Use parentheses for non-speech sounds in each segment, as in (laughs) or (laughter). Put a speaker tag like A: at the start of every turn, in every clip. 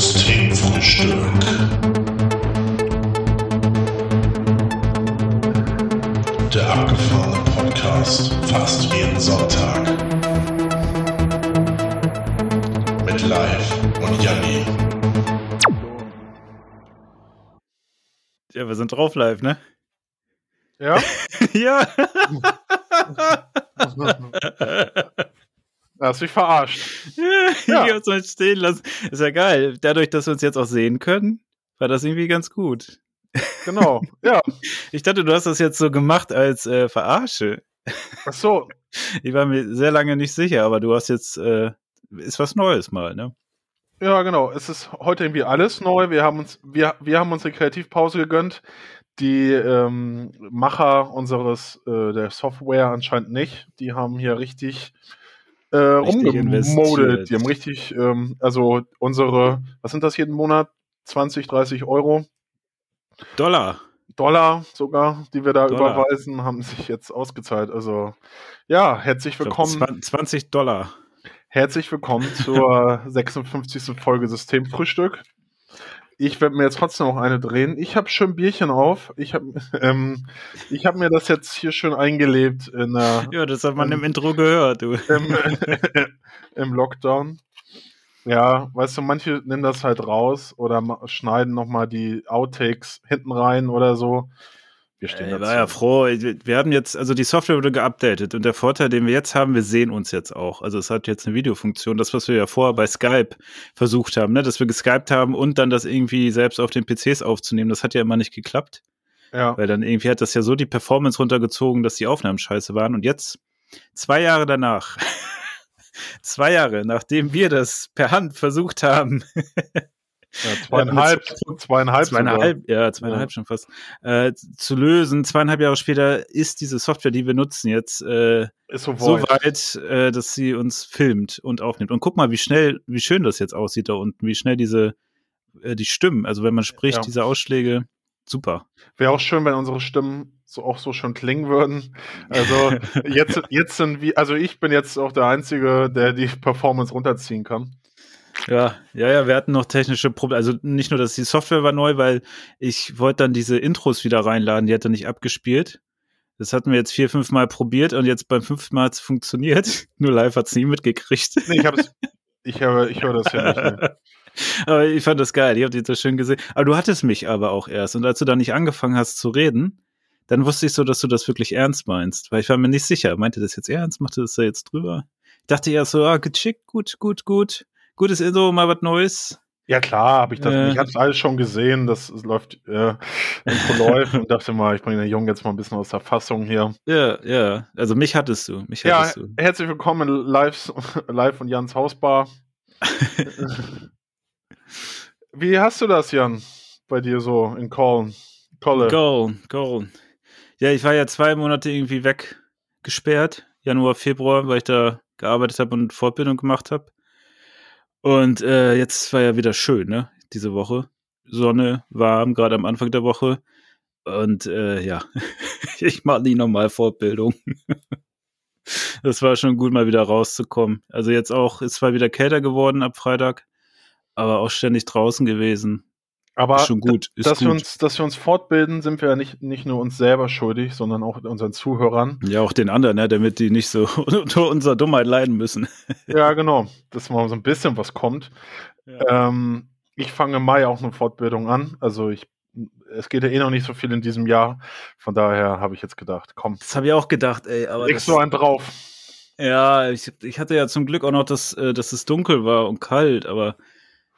A: Systemfrühstück. Der abgefahrene Podcast fast jeden Sonntag. Mit Live und Janni.
B: Ja, wir sind drauf live, ne?
C: Ja? (laughs)
B: ja. (laughs) (laughs)
C: Hast mich verarscht. (laughs)
B: ja. Ich hab's mal stehen lassen. Ist ja geil. Dadurch, dass wir uns jetzt auch sehen können, war das irgendwie ganz gut.
C: Genau, ja. (laughs)
B: Ich dachte, du hast das jetzt so gemacht als äh, Verarsche.
C: Ach so. (laughs)
B: Ich war mir sehr lange nicht sicher, aber du hast jetzt, äh, ist was Neues mal, ne?
C: Ja, genau. Es ist heute irgendwie alles neu. Wir haben uns, wir, wir haben uns eine Kreativpause gegönnt. Die ähm, Macher unseres äh, der Software anscheinend nicht. Die haben hier richtig, äh,
B: investiert.
C: Die haben richtig, ähm, also unsere, was sind das jeden Monat? 20, 30 Euro,
B: Dollar.
C: Dollar sogar, die wir da
B: Dollar.
C: überweisen, haben sich jetzt ausgezahlt. Also ja, herzlich
B: Ich glaub,
C: willkommen.
B: 20 20 Dollar.
C: Herzlich willkommen zur (laughs) 56. Folge Systemfrühstück. Ich werde mir jetzt trotzdem noch eine drehen. Ich habe schön Bierchen auf. Ich habe (laughs) ähm, ich hab mir das jetzt hier schön eingelebt in, äh,
B: Ja, das hat man
C: Ähm,
B: im Intro gehört, du. (laughs)
C: im, (laughs) im Lockdown. Ja, weißt du, manche nehmen das halt raus oder schneiden nochmal die Outtakes hinten rein oder so. Wir stehen
B: Ich
C: dazu.
B: ja froh. Wir haben jetzt, also die Software wurde geupdatet und der Vorteil, den wir jetzt haben, wir sehen uns jetzt auch. Also es hat jetzt eine Videofunktion, das, was wir ja vorher bei Skype versucht haben, ne? dass wir geskypt haben und dann das irgendwie selbst auf den PCs aufzunehmen. Das hat ja immer nicht geklappt,
C: ja.
B: weil dann irgendwie hat das ja so die Performance runtergezogen, dass die Aufnahmen scheiße waren. Und jetzt, zwei Jahre danach, (laughs) zwei Jahre, nachdem wir das per Hand versucht haben, (laughs)
C: ja, zweieinhalb, zweieinhalb, sogar.
B: zweieinhalb, ja, zweieinhalb
C: Ja.
B: schon fast, äh, zu lösen. Zweieinhalb Jahre später ist diese Software, die wir nutzen, jetzt äh,
C: so,
B: so
C: weit.
B: äh, dass sie uns filmt und aufnimmt. Und guck mal, wie schnell, wie schön das jetzt aussieht da unten, wie schnell diese, äh, die Stimmen, also wenn man spricht,
C: Ja.
B: diese Ausschläge, super.
C: Wäre auch schön, wenn unsere Stimmen so auch so schön klingen würden. Also (laughs) jetzt, jetzt sind wir, also ich bin jetzt auch der Einzige, der die Performance runterziehen kann.
B: Ja, ja, ja, wir hatten noch technische Probleme. Also nicht nur, dass die Software war neu, weil ich wollte dann diese Intros wieder reinladen, die hat er nicht abgespielt. Das hatten wir jetzt vier, fünf Mal probiert und jetzt beim fünften Mal hat es funktioniert. (laughs) Nur live hat es nie mitgekriegt.
C: Nee, ich hab's, ich höre, ich höre das ja nicht. Ne. (laughs)
B: aber ich fand das geil, ich habe die so schön gesehen. Aber du hattest mich aber auch erst. Und als du dann nicht angefangen hast zu reden, dann wusste ich so, dass du das wirklich ernst meinst. Weil ich war mir nicht sicher. Meinte das jetzt ernst? Machte das da jetzt drüber? Ich dachte ja so, ah, geschickt, gut, gut, gut. Gutes Intro, mal was Neues.
C: Ja klar, habe ich das.
B: Äh.
C: Ich habe alles schon gesehen, das es läuft äh, Intro läuft und dachte mal, ich bringe den Jungen jetzt mal ein bisschen aus der Fassung hier.
B: Ja, ja. Also mich hattest du. Mich
C: Ja,
B: hattest du.
C: herzlich willkommen in live, live von Jans Hausbar. (laughs) Wie hast du das, Jan, bei dir so in Köln?
B: Goal, goal. Ja, ich war ja zwei Monate irgendwie weggesperrt. Januar, Februar, weil ich da gearbeitet habe und Fortbildung gemacht habe. Und äh, jetzt war ja wieder schön, ne? Diese Woche. Sonne, warm, gerade am Anfang der Woche. Und äh, ja, (laughs) ich mache nie nochmal Fortbildung. (laughs) das war schon gut, mal wieder rauszukommen. Also jetzt auch, ist zwar wieder kälter geworden ab Freitag, aber auch ständig draußen gewesen.
C: Aber
B: ist schon gut. Ist
C: dass,
B: gut.
C: Wir uns, dass wir uns fortbilden, sind wir ja nicht, nicht nur uns selber schuldig, sondern auch unseren Zuhörern.
B: Ja, auch den anderen, ne, damit die nicht so (laughs) unter unserer Dummheit leiden müssen. (laughs)
C: Ja, genau, dass mal so ein bisschen was kommt. Ähm, ich fange im Mai auch eine Fortbildung an. Also ich, es geht ja eh noch nicht so viel in diesem Jahr. Von daher habe ich jetzt gedacht, komm,
B: Das habe ich auch gedacht, ey, aber
C: legst
B: das,
C: du einen drauf.
B: ja, ich, ich hatte ja zum Glück auch noch, dass, äh, dass es dunkel war und kalt, aber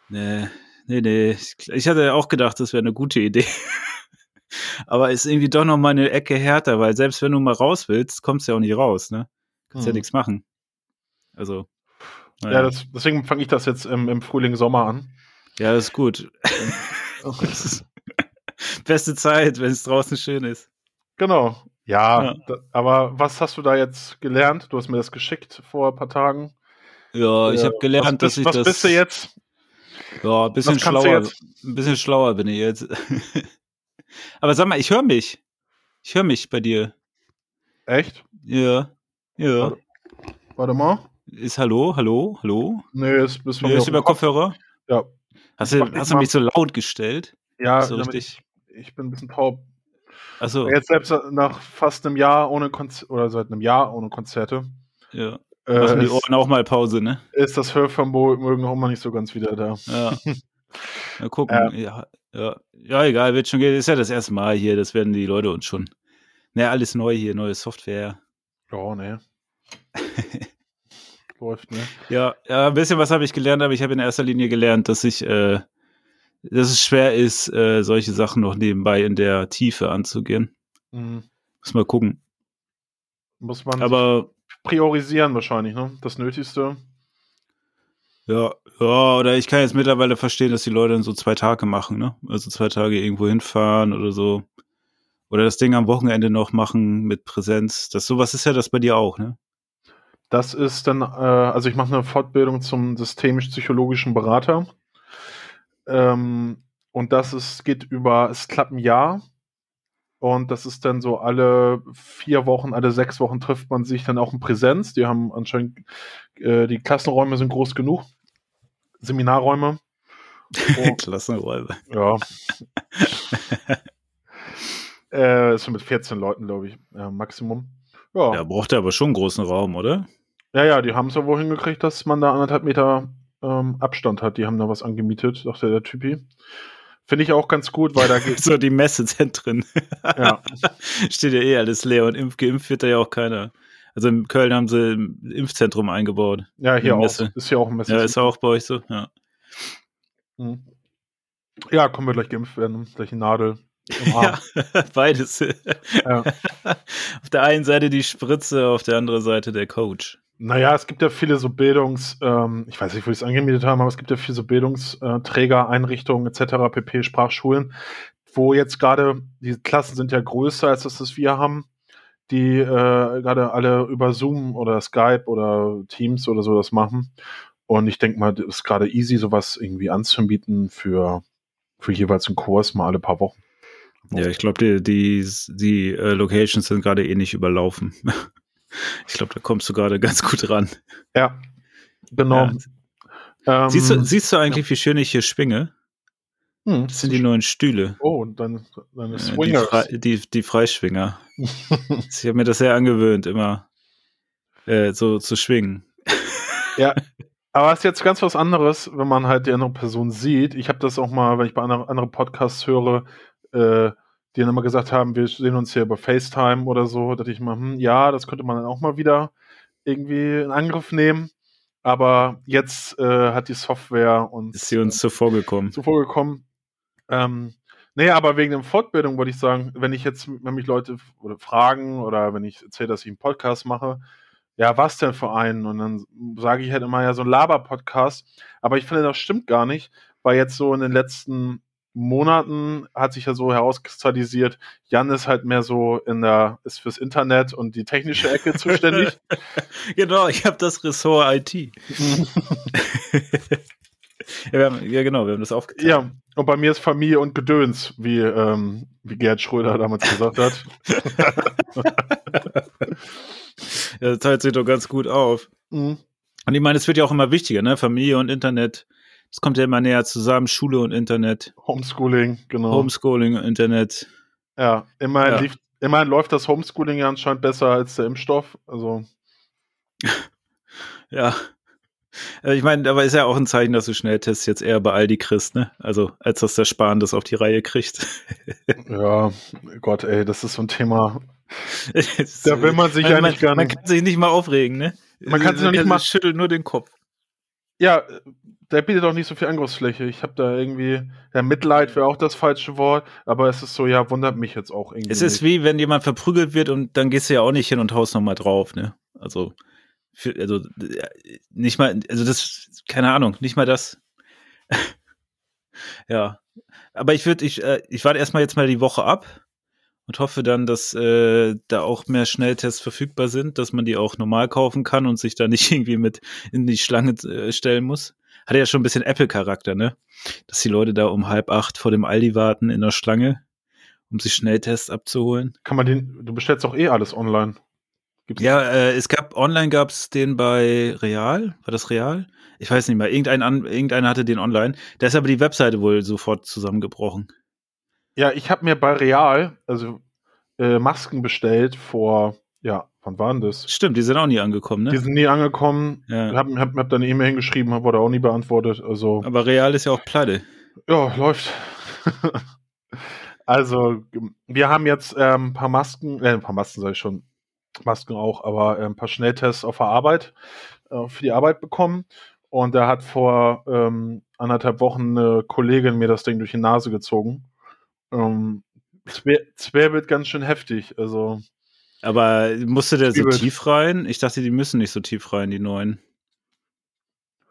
B: nee, nee, nee. Ich, hatte ja auch gedacht, das wäre eine gute Idee. (laughs) aber ist irgendwie doch noch mal eine Ecke härter, weil selbst wenn du mal raus willst, kommst du ja auch nicht raus, ne? Kannst ja
C: Hm.
B: nichts machen. Also.
C: Ja, das, deswegen fange ich das jetzt im, im Frühling, Sommer an.
B: ja, das ist gut. (laughs) Das ist (laughs) beste Zeit, wenn es draußen schön ist.
C: Genau. Ja,
B: Ja.
C: Da, aber was hast du da jetzt gelernt? Du hast mir das geschickt vor ein paar Tagen.
B: Ja, ich habe gelernt,
C: was
B: dass
C: bist,
B: ich
C: was
B: das.
C: bist du jetzt?
B: Ja, ein bisschen schlauer. Ein bisschen schlauer bin ich jetzt. (laughs) Aber sag mal, ich höre mich. Ich höre mich bei dir.
C: Echt?
B: Ja. Ja.
C: Warte. Warte mal.
B: Ist Hallo, Hallo, Hallo?
C: Nee, von
B: Ja,
C: mir
B: ist über. Kopfhörer?
C: Ja.
B: Hast du, hast du mich so laut gestellt?
C: Ja,
B: so richtig.
C: ich, ich bin ein bisschen taub.
B: Achso,
C: Jetzt selbst nach fast einem Jahr ohne Konzerte, oder seit einem Jahr ohne Konzerte,
B: ja.
C: Äh,
B: Machen die Ohren auch mal Pause, ne?
C: ist das Hörvermögen auch immer nicht so ganz wieder da.
B: Ja. (laughs) Mal gucken. Ja, ja. ja, egal, wird schon gehen. Ist ja das erste Mal hier, das werden die Leute uns schon. Ne, alles neu hier, neue Software.
C: Ja, ne. (laughs) Läuft, ne?
B: Ja, ja, ein bisschen was habe ich gelernt, aber ich habe in erster Linie gelernt, dass ich, äh, dass es schwer ist, äh, solche Sachen noch nebenbei in der Tiefe anzugehen.
C: Mhm.
B: Muss mal gucken.
C: Muss man
B: Aber
C: priorisieren wahrscheinlich, ne? Das Nötigste.
B: ja, ja, oder ich kann jetzt mittlerweile verstehen, dass die Leute dann so zwei Tage machen, ne? Also zwei Tage irgendwo hinfahren oder so. Oder das Ding am Wochenende noch machen mit Präsenz. Das sowas ist ja das bei dir auch, ne?
C: Das ist dann, äh, also ich mache eine Fortbildung zum systemisch-psychologischen Berater. Ähm, und das ist, geht über, es klappt ein Jahr. Und das ist dann so alle vier Wochen, alle sechs Wochen trifft man sich dann auch in Präsenz. Die haben anscheinend, äh, die Klassenräume sind groß genug. Seminarräume. (laughs) Oh.
B: Klassenräume.
C: Ja. (laughs) äh, ist so mit 14 Leuten, glaube ich, äh, Maximum. Ja.
B: Ja, braucht er aber schon einen großen Raum, oder?
C: Ja, ja, die haben es ja wohl hingekriegt, dass man da anderthalb Meter ähm, Abstand hat. Die haben da was angemietet, sagte der Typi. Finde ich auch ganz gut, weil da geht. (laughs)
B: So die Messezentren.
C: ja, (laughs)
B: Steht ja eh alles leer und impf, geimpft wird da ja auch keiner. Also in Köln haben sie ein Impfzentrum eingebaut.
C: ja, hier
B: Eine
C: auch. Ist hier auch ein Messe.
B: Ja, ist auch bei euch so. Ja.
C: Mhm. ja, kommen wir gleich geimpft werden. Gleich die Nadel. (laughs)
B: Ja, beides.
C: Ja.
B: auf der einen Seite die Spritze, auf der anderen Seite der Coach.
C: Naja, es gibt ja viele so Bildungs, ähm, ich weiß nicht, wo die es angemietet haben, aber es gibt ja viele so Bildungsträger, Einrichtungen etc., pp, Sprachschulen, wo jetzt gerade, die Klassen sind ja größer, als das, was wir haben, die äh, gerade alle über Zoom oder Skype oder Teams oder so das machen. Und ich denke mal, das ist gerade easy, sowas irgendwie anzubieten für, für jeweils einen Kurs, mal alle paar Wochen.
B: Ja, ich glaube, die, die, die äh, Locations sind gerade eh nicht überlaufen. (laughs) ich glaube, da kommst du gerade ganz gut ran.
C: Ja, genau.
B: Ja.
C: Ähm,
B: Siehst, du, siehst du eigentlich, wie schön ich hier schwinge?
C: hm,
B: Das sind die neuen Stühle.
C: Oh, und dann, dann
B: Äh, Die,
C: Swingers.
B: Die, die Freischwinger. (laughs) Ich habe mir das sehr angewöhnt, immer äh, so zu schwingen.
C: Ja, (laughs) aber es ist jetzt ganz was anderes, wenn man halt die andere Person sieht. Ich habe das auch mal, wenn ich bei anderen andere Podcasts höre, äh, die dann immer gesagt haben, wir sehen uns hier über FaceTime oder so, da dachte ich mal, hm, ja, das könnte man dann auch mal wieder irgendwie in Angriff nehmen. Aber jetzt äh, hat die Software uns
B: Ist sie uns zuvor gekommen.
C: zuvor gekommen. Ähm, nee, aber wegen der Fortbildung würde ich sagen, wenn ich jetzt, wenn mich Leute oder fragen oder wenn ich erzähle, dass ich einen Podcast mache, ja, was denn für einen? Und dann sage ich halt immer ja so ein Laber-Podcast. Aber ich finde, das stimmt gar nicht, weil jetzt so in den letzten Monaten hat sich ja so herauskristallisiert, Jan ist halt mehr so in der, ist fürs Internet und die technische Ecke (laughs) zuständig.
B: genau, ich habe das Ressort IT. (laughs) ja, haben, ja, genau, wir haben das aufgeteilt.
C: ja, und bei mir ist Familie und Gedöns, wie, ähm, wie Gerd Schröder damals gesagt hat. (laughs)
B: Ja, das teilt sich doch ganz gut auf.
C: Mhm.
B: Und ich meine, es wird ja auch immer wichtiger, ne? Familie und Internet. Das kommt ja immer näher zusammen, Schule und Internet,
C: Homeschooling, genau.
B: Homeschooling und Internet.
C: ja, immerhin,
B: Ja.
C: Lief, immerhin läuft das Homeschooling ja anscheinend besser als der Impfstoff. Also, (laughs)
B: Ja. Also ich meine, aber ist ja auch ein Zeichen, dass du Schnelltests jetzt eher bei Aldi kriegst, ne? Also, als dass der Spahn das auf die Reihe kriegt. (laughs)
C: ja, Gott, ey, das ist so ein Thema. (laughs) Da will man sich
B: Also
C: eigentlich gar
B: Man
C: nicht-
B: kann sich nicht mal aufregen, ne?
C: Man kann sich noch nicht mal-
B: schüttelt nur den Kopf.
C: Ja, der bietet auch nicht so viel Angriffsfläche. Ich habe da irgendwie, ja, Mitleid wäre auch das falsche Wort, aber es ist so, ja, wundert mich jetzt auch irgendwie.
B: Es ist
C: nicht.
B: wie, wenn jemand verprügelt wird und dann gehst du ja auch nicht hin und haust nochmal drauf, ne? Also, für, also, nicht mal, also das, keine Ahnung, nicht mal das. (laughs) ja. Aber ich würde, ich, äh, ich warte erstmal jetzt mal die Woche ab und hoffe dann, dass äh, da auch mehr Schnelltests verfügbar sind, dass man die auch normal kaufen kann und sich da nicht (laughs) irgendwie mit in die Schlange äh, stellen muss. Hat ja schon ein bisschen Apple-Charakter, ne? Dass die Leute da um halb acht vor dem Aldi warten in der Schlange, um sich Schnelltests abzuholen.
C: Kann man den, du bestellst doch eh alles online. Gibt's
B: Ja, äh, es gab, online gab es den bei Real. War das Real? Ich weiß nicht mehr. Irgendein, an, irgendeiner hatte den online. Da ist aber die Webseite wohl sofort zusammengebrochen.
C: Ja, ich habe mir bei Real also äh, Masken bestellt vor, ja, wann waren das?
B: Stimmt, die sind auch nie angekommen,
C: Die
B: ne?
C: sind nie angekommen.
B: Ja.
C: Hab, hab, hab da eine E-Mail hingeschrieben, wurde auch nie beantwortet. Also,
B: Aber Real ist ja auch pleite.
C: ja, läuft. (laughs) also, wir haben jetzt ähm, ein paar Masken, äh, ein paar Masken sage ich schon, Masken auch, aber äh, ein paar Schnelltests auf der Arbeit, äh, für die Arbeit bekommen. Und da hat vor ähm, anderthalb Wochen eine Kollegin mir das Ding durch die Nase gezogen. Ähm, Zwer- Zwerbild ganz schön heftig. Also,
B: Aber musste der so tief rein? Ich dachte, die müssen nicht so tief rein, die neuen.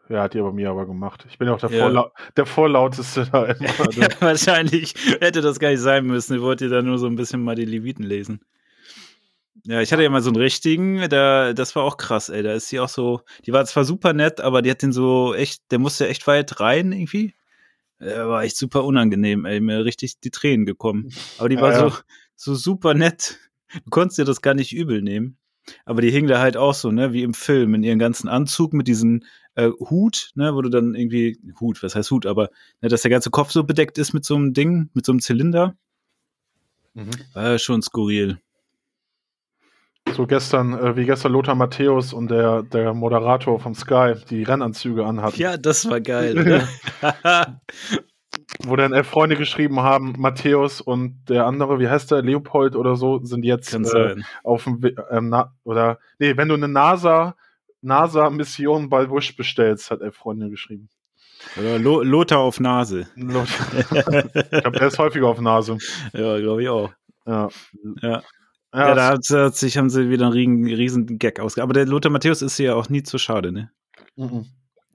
C: ja, hat die aber mir aber gemacht. Ich bin ja auch der,
B: Ja.
C: Vorlau der Vorlauteste da (laughs) immer.
B: Ja, wahrscheinlich hätte das gar nicht sein müssen. Ich wollte da nur so ein bisschen mal die Leviten lesen. Ja, ich hatte ja mal so einen richtigen, der, das war auch krass, ey. Da ist sie auch so, die war zwar super nett, aber die hat den so echt, der musste echt weit rein irgendwie. Der war echt super unangenehm, ey. Mir richtig die Tränen gekommen. Aber die
C: Ja,
B: war
C: ja.
B: so, so super nett. Du konntest dir das gar nicht übel nehmen. Aber die hing da halt auch so, ne, wie im Film, in ihren ganzen Anzug mit diesem äh, Hut, ne, wo du dann irgendwie, Hut, was heißt Hut, aber ne, dass der ganze Kopf so bedeckt ist mit so einem Ding, mit so einem Zylinder,
C: Mhm.
B: war schon skurril.
C: So gestern, äh, wie gestern Lothar Matthäus und der, der Moderator vom Sky die Rennanzüge anhatten.
B: Ja, das war geil, (laughs) oder? (laughs) (laughs)
C: Wo dann elf Freunde geschrieben haben, Matthäus und der andere, wie heißt der, Leopold oder so, sind jetzt äh, auf dem We- ähm, na, oder nee, wenn du eine NASA NASA-Mission bei Bush bestellst, hat elf Freunde geschrieben.
B: Oder Lo Lothar auf Nase.
C: Lothar- (laughs) ich glaube, der ist häufiger auf Nase.
B: Ja, glaube ich auch.
C: Ja.
B: Ja.
C: Ja,
B: Ja, da hat, hat sich, haben sie wieder einen riesen, riesen Gag ausge. Aber der Lothar Matthäus ist ja auch nie zu schade, ne?
C: mhm.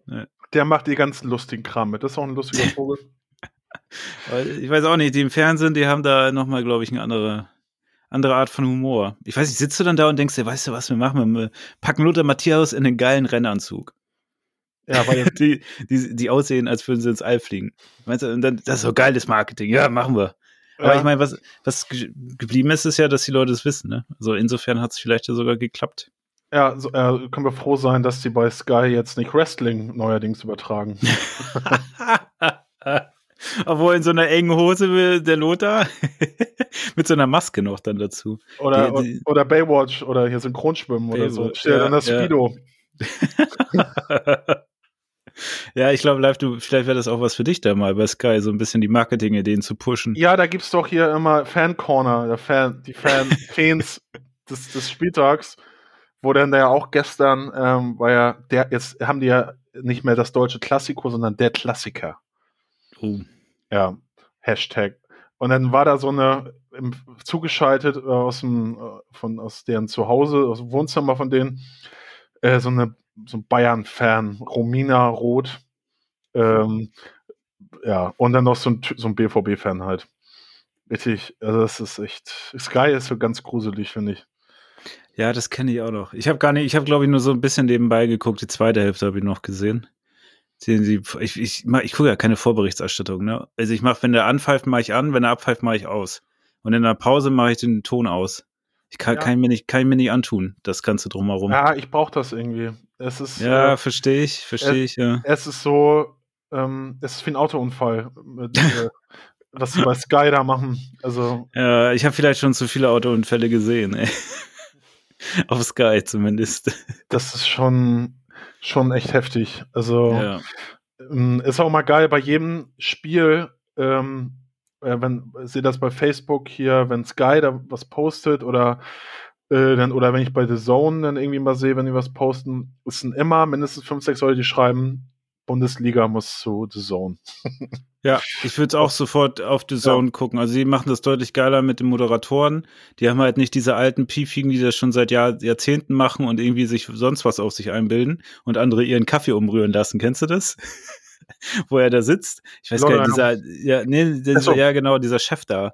B: Ja.
C: Der macht die ganzen lustigen Kram mit. Das ist auch ein lustiger (laughs) Vogel.
B: Ich weiß auch nicht, die im Fernsehen, die haben da nochmal, glaube ich, eine andere, andere Art von Humor. Ich weiß nicht, sitzt du dann da und denkst dir, weißt du, was wir machen? Wir packen Lothar Matthäus in einen geilen Rennanzug.
C: Ja, weil (laughs)
B: Die, die, die aussehen, als würden sie ins All fliegen. Meinst du, und dann, das ist so geiles Marketing. Ja, machen wir. Aber
C: ja,
B: ich meine, was, was ge- geblieben ist, ist ja, dass die Leute es wissen, ne? Also insofern hat es vielleicht ja sogar geklappt.
C: ja, so, äh, können wir froh sein, dass die bei Sky jetzt nicht Wrestling neuerdings übertragen. (laughs) (laughs)
B: Obwohl in so einer engen Hose will der Lothar (laughs) mit so einer Maske noch dann dazu.
C: Oder,
B: Die- die-
C: oder Baywatch oder hier Synchronschwimmen oder so.
B: Baywatch,
C: Steht ja, dann das
B: ja.
C: Speedo. (laughs)
B: ja, ich glaube, live, du, vielleicht wäre das auch was für dich da mal bei Sky, so ein bisschen die Marketing-Ideen zu pushen.
C: Ja, da gibt's doch hier immer Fan Corner, der Fan, die Fan, (laughs) Fans des, des Spieltags, wo dann da ja auch gestern ähm, war ja der jetzt haben die ja nicht mehr das deutsche Klassiko, sondern der Klassiker.
B: Oh.
C: Ja, Hashtag. Und dann war da so eine im, zugeschaltet äh, aus dem äh, von aus deren Zuhause, aus dem Wohnzimmer von denen äh, so eine so ein Bayern-Fan, Romina Roth. Ähm, ja, und dann noch so ein, so ein BVB-Fan halt. Richtig, also das ist echt. Sky ist so ganz gruselig, finde ich.
B: Ja, das kenne ich auch noch. Ich habe gar nicht, ich habe glaube ich nur so ein bisschen nebenbei geguckt. Die zweite Hälfte habe ich noch gesehen. Sehen Sie, ich, ich, mach- ich gucke ja keine Vorberichterstattung, ne? Also ich mache, wenn der anpfeift, mache ich an, wenn er abpfeift, mache ich aus. Und in der Pause mache ich den Ton aus. Ich kann,
C: Ja.
B: kann, mir nicht, kann ich mir nicht antun, das Ganze drumherum. Ja,
C: Ja, ich brauche das irgendwie. Es ist, äh,
B: verstehe ich, verstehe ich, ja.
C: es ist so, ähm, es ist wie ein Autounfall, mit, (laughs) äh, was sie bei Sky da machen. Also,
B: Ja, ich habe vielleicht schon zu viele Autounfälle gesehen, ey. (laughs) Auf Sky zumindest.
C: das ist schon, schon echt heftig. Also,
B: Ja.
C: ähm, ist auch mal geil bei jedem Spiel, ähm, äh, wenn ich sehe das bei Facebook hier, wenn Sky da was postet oder äh, dann, oder wenn ich bei The Zone dann irgendwie mal sehe, wenn die was posten, es sind immer mindestens fünf, sechs Leute, die schreiben, Bundesliga muss zu The Zone. (laughs)
B: Ja, ich würde es auch sofort auf The Zone gucken. Also die machen das deutlich geiler mit den Moderatoren. Die haben halt nicht diese alten Piefigen, die das schon seit Jahr, Jahrzehnten machen und irgendwie sich sonst was auf sich einbilden und andere ihren Kaffee umrühren lassen. Kennst du das? (laughs) Wo er da sitzt. Ich weiß gar nicht, dieser, ja, nee, dieser,
C: so.
B: ja genau, dieser Chef da.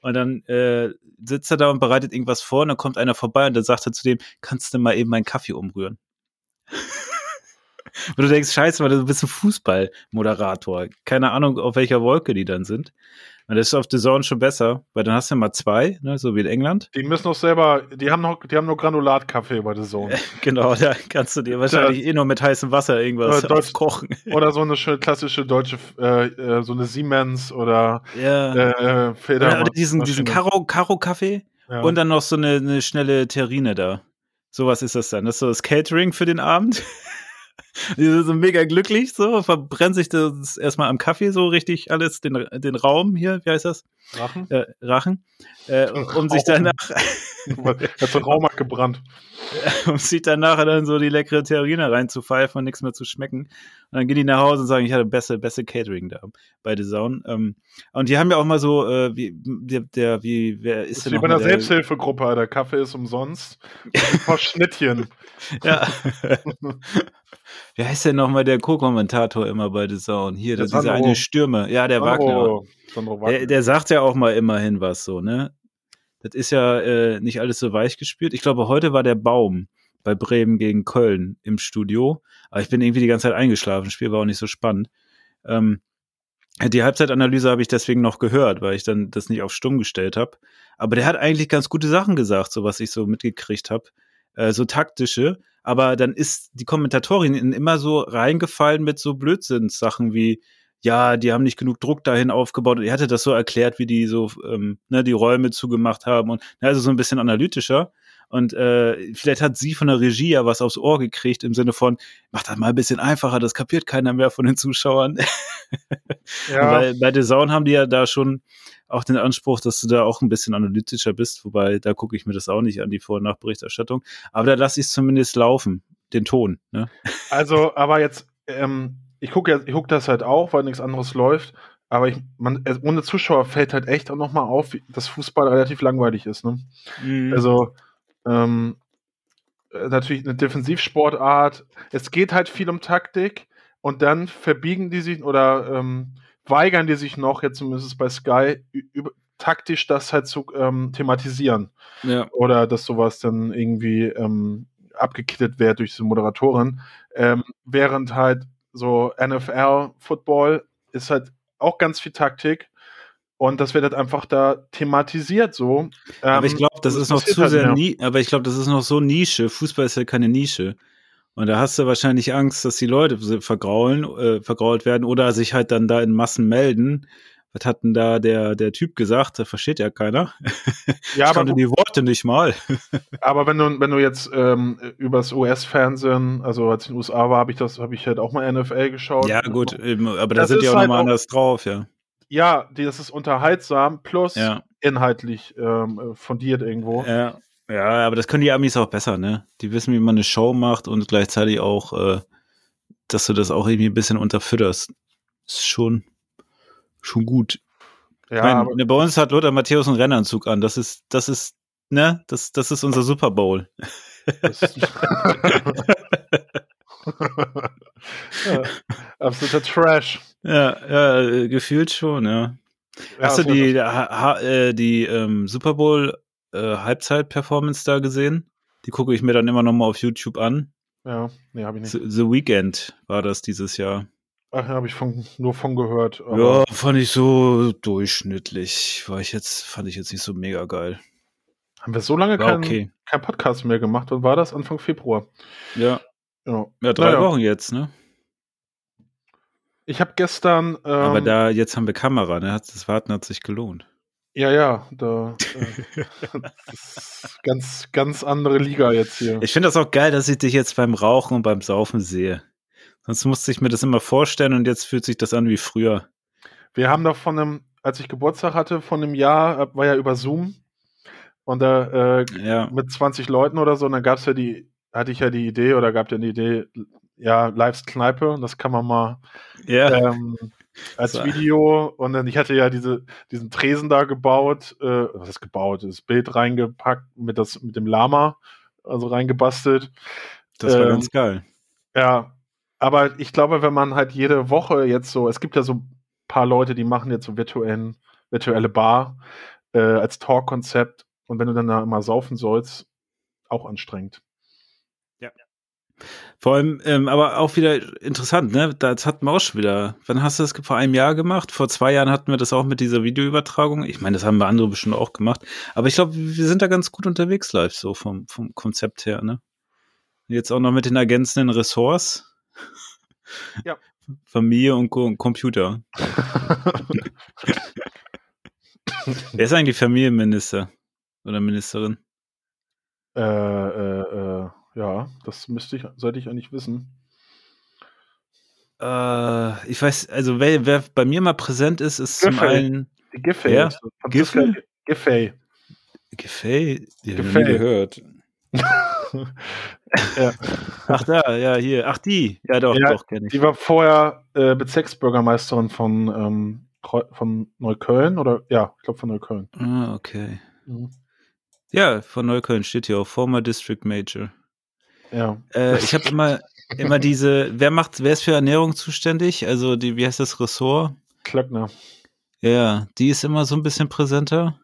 B: Und dann äh, sitzt er da und bereitet irgendwas vor und dann kommt einer vorbei und dann sagt er zu dem, kannst du mal eben meinen Kaffee umrühren? (laughs) Und du denkst, scheiße, weil du bist ein Fußballmoderator. Keine Ahnung, auf welcher Wolke die dann sind. Und das ist auf The Zone schon besser, weil dann hast du mal zwei, ne, so wie in England.
C: Die müssen noch selber, die haben noch, die haben nur Granulatkaffee bei The Zone. (laughs)
B: genau, da kannst du dir wahrscheinlich eh nur mit heißem Wasser irgendwas
C: Oder Deutsch-
B: kochen. (laughs)
C: Oder so eine schöne klassische deutsche, äh, äh, so eine Siemens oder
B: Ja.
C: äh, Feder.
B: Oder, oder diesen, diesen Karo, Karo-Kaffee
C: ja.
B: und dann noch so eine, eine schnelle Terrine da. Sowas ist das dann. Das ist so das Catering für den Abend. (laughs) Die sind so mega glücklich, so, verbrennt sich das erstmal am Kaffee so richtig alles, den, den Raum hier, wie heißt das?
C: Rachen?
B: Äh, Rachen. Äh, um sich danach, (laughs)
C: Hat so Raum gebrannt. (laughs)
B: um sich dann nachher dann so die leckere Terrine reinzupfeifen und nichts mehr zu schmecken. Und dann gehen die nach Hause und sagen, ich hatte beste, beste Catering da bei The Zone. Ähm, und die haben ja auch mal so, äh, wie, der, der, wie, wer ist
C: Das
B: denn
C: wie bei einer
B: der-
C: Selbsthilfegruppe, der Kaffee ist umsonst. Ein paar Schnittchen. (laughs)
B: Ja. (laughs) Wie heißt denn nochmal der Co-Kommentator immer bei The Zone? Hier,
C: Der
B: das, dieser
C: Sandro.
B: eine Stürmer. Ja, der Wagner.
C: Sandro, Sandro Wagner.
B: Der, der sagt ja auch mal immerhin was so, ne? Das ist ja äh, nicht alles so weich gespielt. Ich glaube, heute war der Baum bei Bremen gegen Köln im Studio. Aber ich bin irgendwie die ganze Zeit eingeschlafen. Das Spiel war auch nicht so spannend. Ähm, die Halbzeitanalyse habe ich deswegen noch gehört, weil ich dann das nicht auf stumm gestellt habe. Aber der hat eigentlich ganz gute Sachen gesagt, so was ich so mitgekriegt habe. Äh, so taktische. Aber dann ist die Kommentatorin immer so reingefallen mit so Blödsinnssachen wie, ja, die haben nicht genug Druck dahin aufgebaut. Und er hatte das so erklärt, wie die so ähm, ne, die Räume zugemacht haben und ne, also so ein bisschen analytischer. Und äh, vielleicht hat sie von der Regie ja was aufs Ohr gekriegt im Sinne von, mach das mal ein bisschen einfacher, das kapiert keiner mehr von den Zuschauern. (laughs)
C: ja,
B: Weil bei The Zone haben die ja da schon auch den Anspruch, dass du da auch ein bisschen analytischer bist, wobei da gucke ich mir das auch nicht an, die Vor- und Nachberichterstattung. Aber da lasse ich es zumindest laufen, den Ton. Ne? (laughs)
C: also, aber jetzt, ähm, ich gucke ja, ich guck das halt auch, weil nichts anderes läuft. Aber ich, man, ohne Zuschauer fällt halt echt auch nochmal auf, dass Fußball relativ langweilig ist. Ne?
B: Mhm.
C: Also, ähm, äh, natürlich eine Defensivsportart. Es geht halt viel um Taktik und dann verbiegen die sich oder ähm, weigern die sich noch, jetzt zumindest bei Sky, über, taktisch das halt zu ähm, thematisieren.
B: ja.
C: Oder dass sowas dann irgendwie ähm, abgekittet wird durch diese Moderatorin. Ähm, während halt so NFL-Football ist halt auch ganz viel Taktik. Und das wird halt einfach da thematisiert so.
B: Aber ich
C: Ähm,
B: glaube, das
C: und
B: ist noch zu
C: halt
B: sehr
C: mehr.
B: nie, aber ich glaube, das ist noch so Nische. Fußball ist ja keine Nische. Und da hast du wahrscheinlich Angst, dass die Leute vergraulen, äh, vergrault werden oder sich halt dann da in Massen melden. Was hat denn da der, der Typ gesagt? Da versteht ja keiner. (laughs)
C: Ja,
B: ich
C: aber,
B: die Worte nicht mal. (laughs)
C: aber wenn du, wenn du jetzt ähm, übers US-Fernsehen, also als ich in den USA war, habe ich das, habe ich halt auch mal NFL geschaut.
B: Ja, gut, eben, aber da
C: Das
B: sind die auch
C: halt
B: nochmal anders drauf, ja.
C: Ja, das ist unterhaltsam plus
B: Ja,
C: inhaltlich ähm, äh, fundiert irgendwo.
B: ja. Ja, aber das können die Amis auch besser, ne? Die wissen, wie man eine Show macht und gleichzeitig auch, äh, dass du das auch irgendwie ein bisschen unterfütterst. Ist schon, schon gut.
C: Ja,
B: ich mein,
C: aber,
B: ne, bei uns hat Lothar Matthäus einen Rennanzug an. Das ist, das ist, ne, das, das ist unser Super Bowl. (laughs) (laughs)
C: ja, absoluter Trash.
B: Ja, ja, gefühlt schon, ja.
C: Ja,
B: Hast du die, ha, äh, die ähm, Super Bowl äh, Halbzeit-Performance da gesehen? Die gucke ich mir dann immer nochmal auf YouTube an.
C: Ja, nee, habe ich nicht.
B: The, The Weekend war das dieses Jahr.
C: Ach ja, habe ich von, nur von gehört.
B: Ja, fand ich so durchschnittlich. War ich jetzt, fand ich jetzt nicht so mega geil.
C: Haben wir so lange keinen
B: okay.
C: kein Podcast mehr gemacht und war das Anfang Februar?
B: Ja,
C: Ja,
B: ja drei
C: Naja.
B: Wochen jetzt, ne?
C: Ich habe gestern. Ähm,
B: Aber da, jetzt haben wir Kamera, ne? Das Warten hat sich gelohnt.
C: Ja, ja, da. Äh, (laughs) ganz, ganz andere Liga jetzt hier.
B: Ich finde das auch geil, dass ich dich jetzt beim Rauchen und beim Saufen sehe. Sonst musste ich mir das immer vorstellen und jetzt fühlt sich das an wie früher.
C: Wir haben doch von einem, als ich Geburtstag hatte, von einem Jahr, äh, war ja über Zoom. Und da äh,
B: Ja.
C: mit 20 Leuten oder so, und dann gab's ja die, hatte ich ja die Idee oder gab ja die Idee, ja, Lives Kneipe, das kann man mal
B: Ja.
C: ähm, als
B: So.
C: Video. Und dann, ich hatte ja diese, diesen Tresen da gebaut, äh, was ist gebaut, das Bild reingepackt mit, das, mit dem Lama, also reingebastelt.
B: Das war
C: ähm,
B: ganz geil.
C: Ja, aber ich glaube, wenn man halt jede Woche jetzt so, es gibt ja so ein paar Leute, die machen jetzt so virtuellen, virtuelle Bar äh, als Talk-Konzept und wenn du dann da immer saufen sollst, auch anstrengend.
B: Vor allem, ähm, aber auch wieder interessant, ne? Das hatten wir auch schon wieder. Wann hast du das vor einem Jahr gemacht? Vor zwei Jahren hatten wir das auch mit dieser Videoübertragung. Ich meine, das haben wir andere bestimmt auch gemacht. Aber ich glaube, wir sind da ganz gut unterwegs live, so vom, vom Konzept her, ne? Jetzt auch noch mit den ergänzenden Ressorts.
C: Ja. (laughs)
B: Familie und, Co und Computer. (laughs) Wer ist eigentlich Familienminister oder Ministerin?
C: Äh, äh, äh, ja, das müsste ich, sollte ich eigentlich wissen.
B: Äh, ich weiß, also wer, wer bei mir mal präsent ist, ist zum
C: Giffey.
B: einen
C: Die Giffey. Franziska
B: Giffey?
C: Giffey.
B: Gefäll, die nie gehört. (laughs)
C: ja.
B: Ach da, ja, hier. Ach die. Ja, doch,
C: Ja,
B: doch, kenne ich.
C: Die war vorher äh, Bezirksbürgermeisterin von, ähm, von Neukölln oder ja, ich glaube von Neukölln.
B: Ah, okay.
C: Mhm.
B: Ja, von Neukölln steht hier auch Former District Major.
C: Ja.
B: Äh, (laughs) ich habe immer, immer diese, wer macht, wer ist für Ernährung zuständig? Also die, wie heißt das Ressort?
C: Klöckner.
B: Ja, die ist immer so ein bisschen präsenter.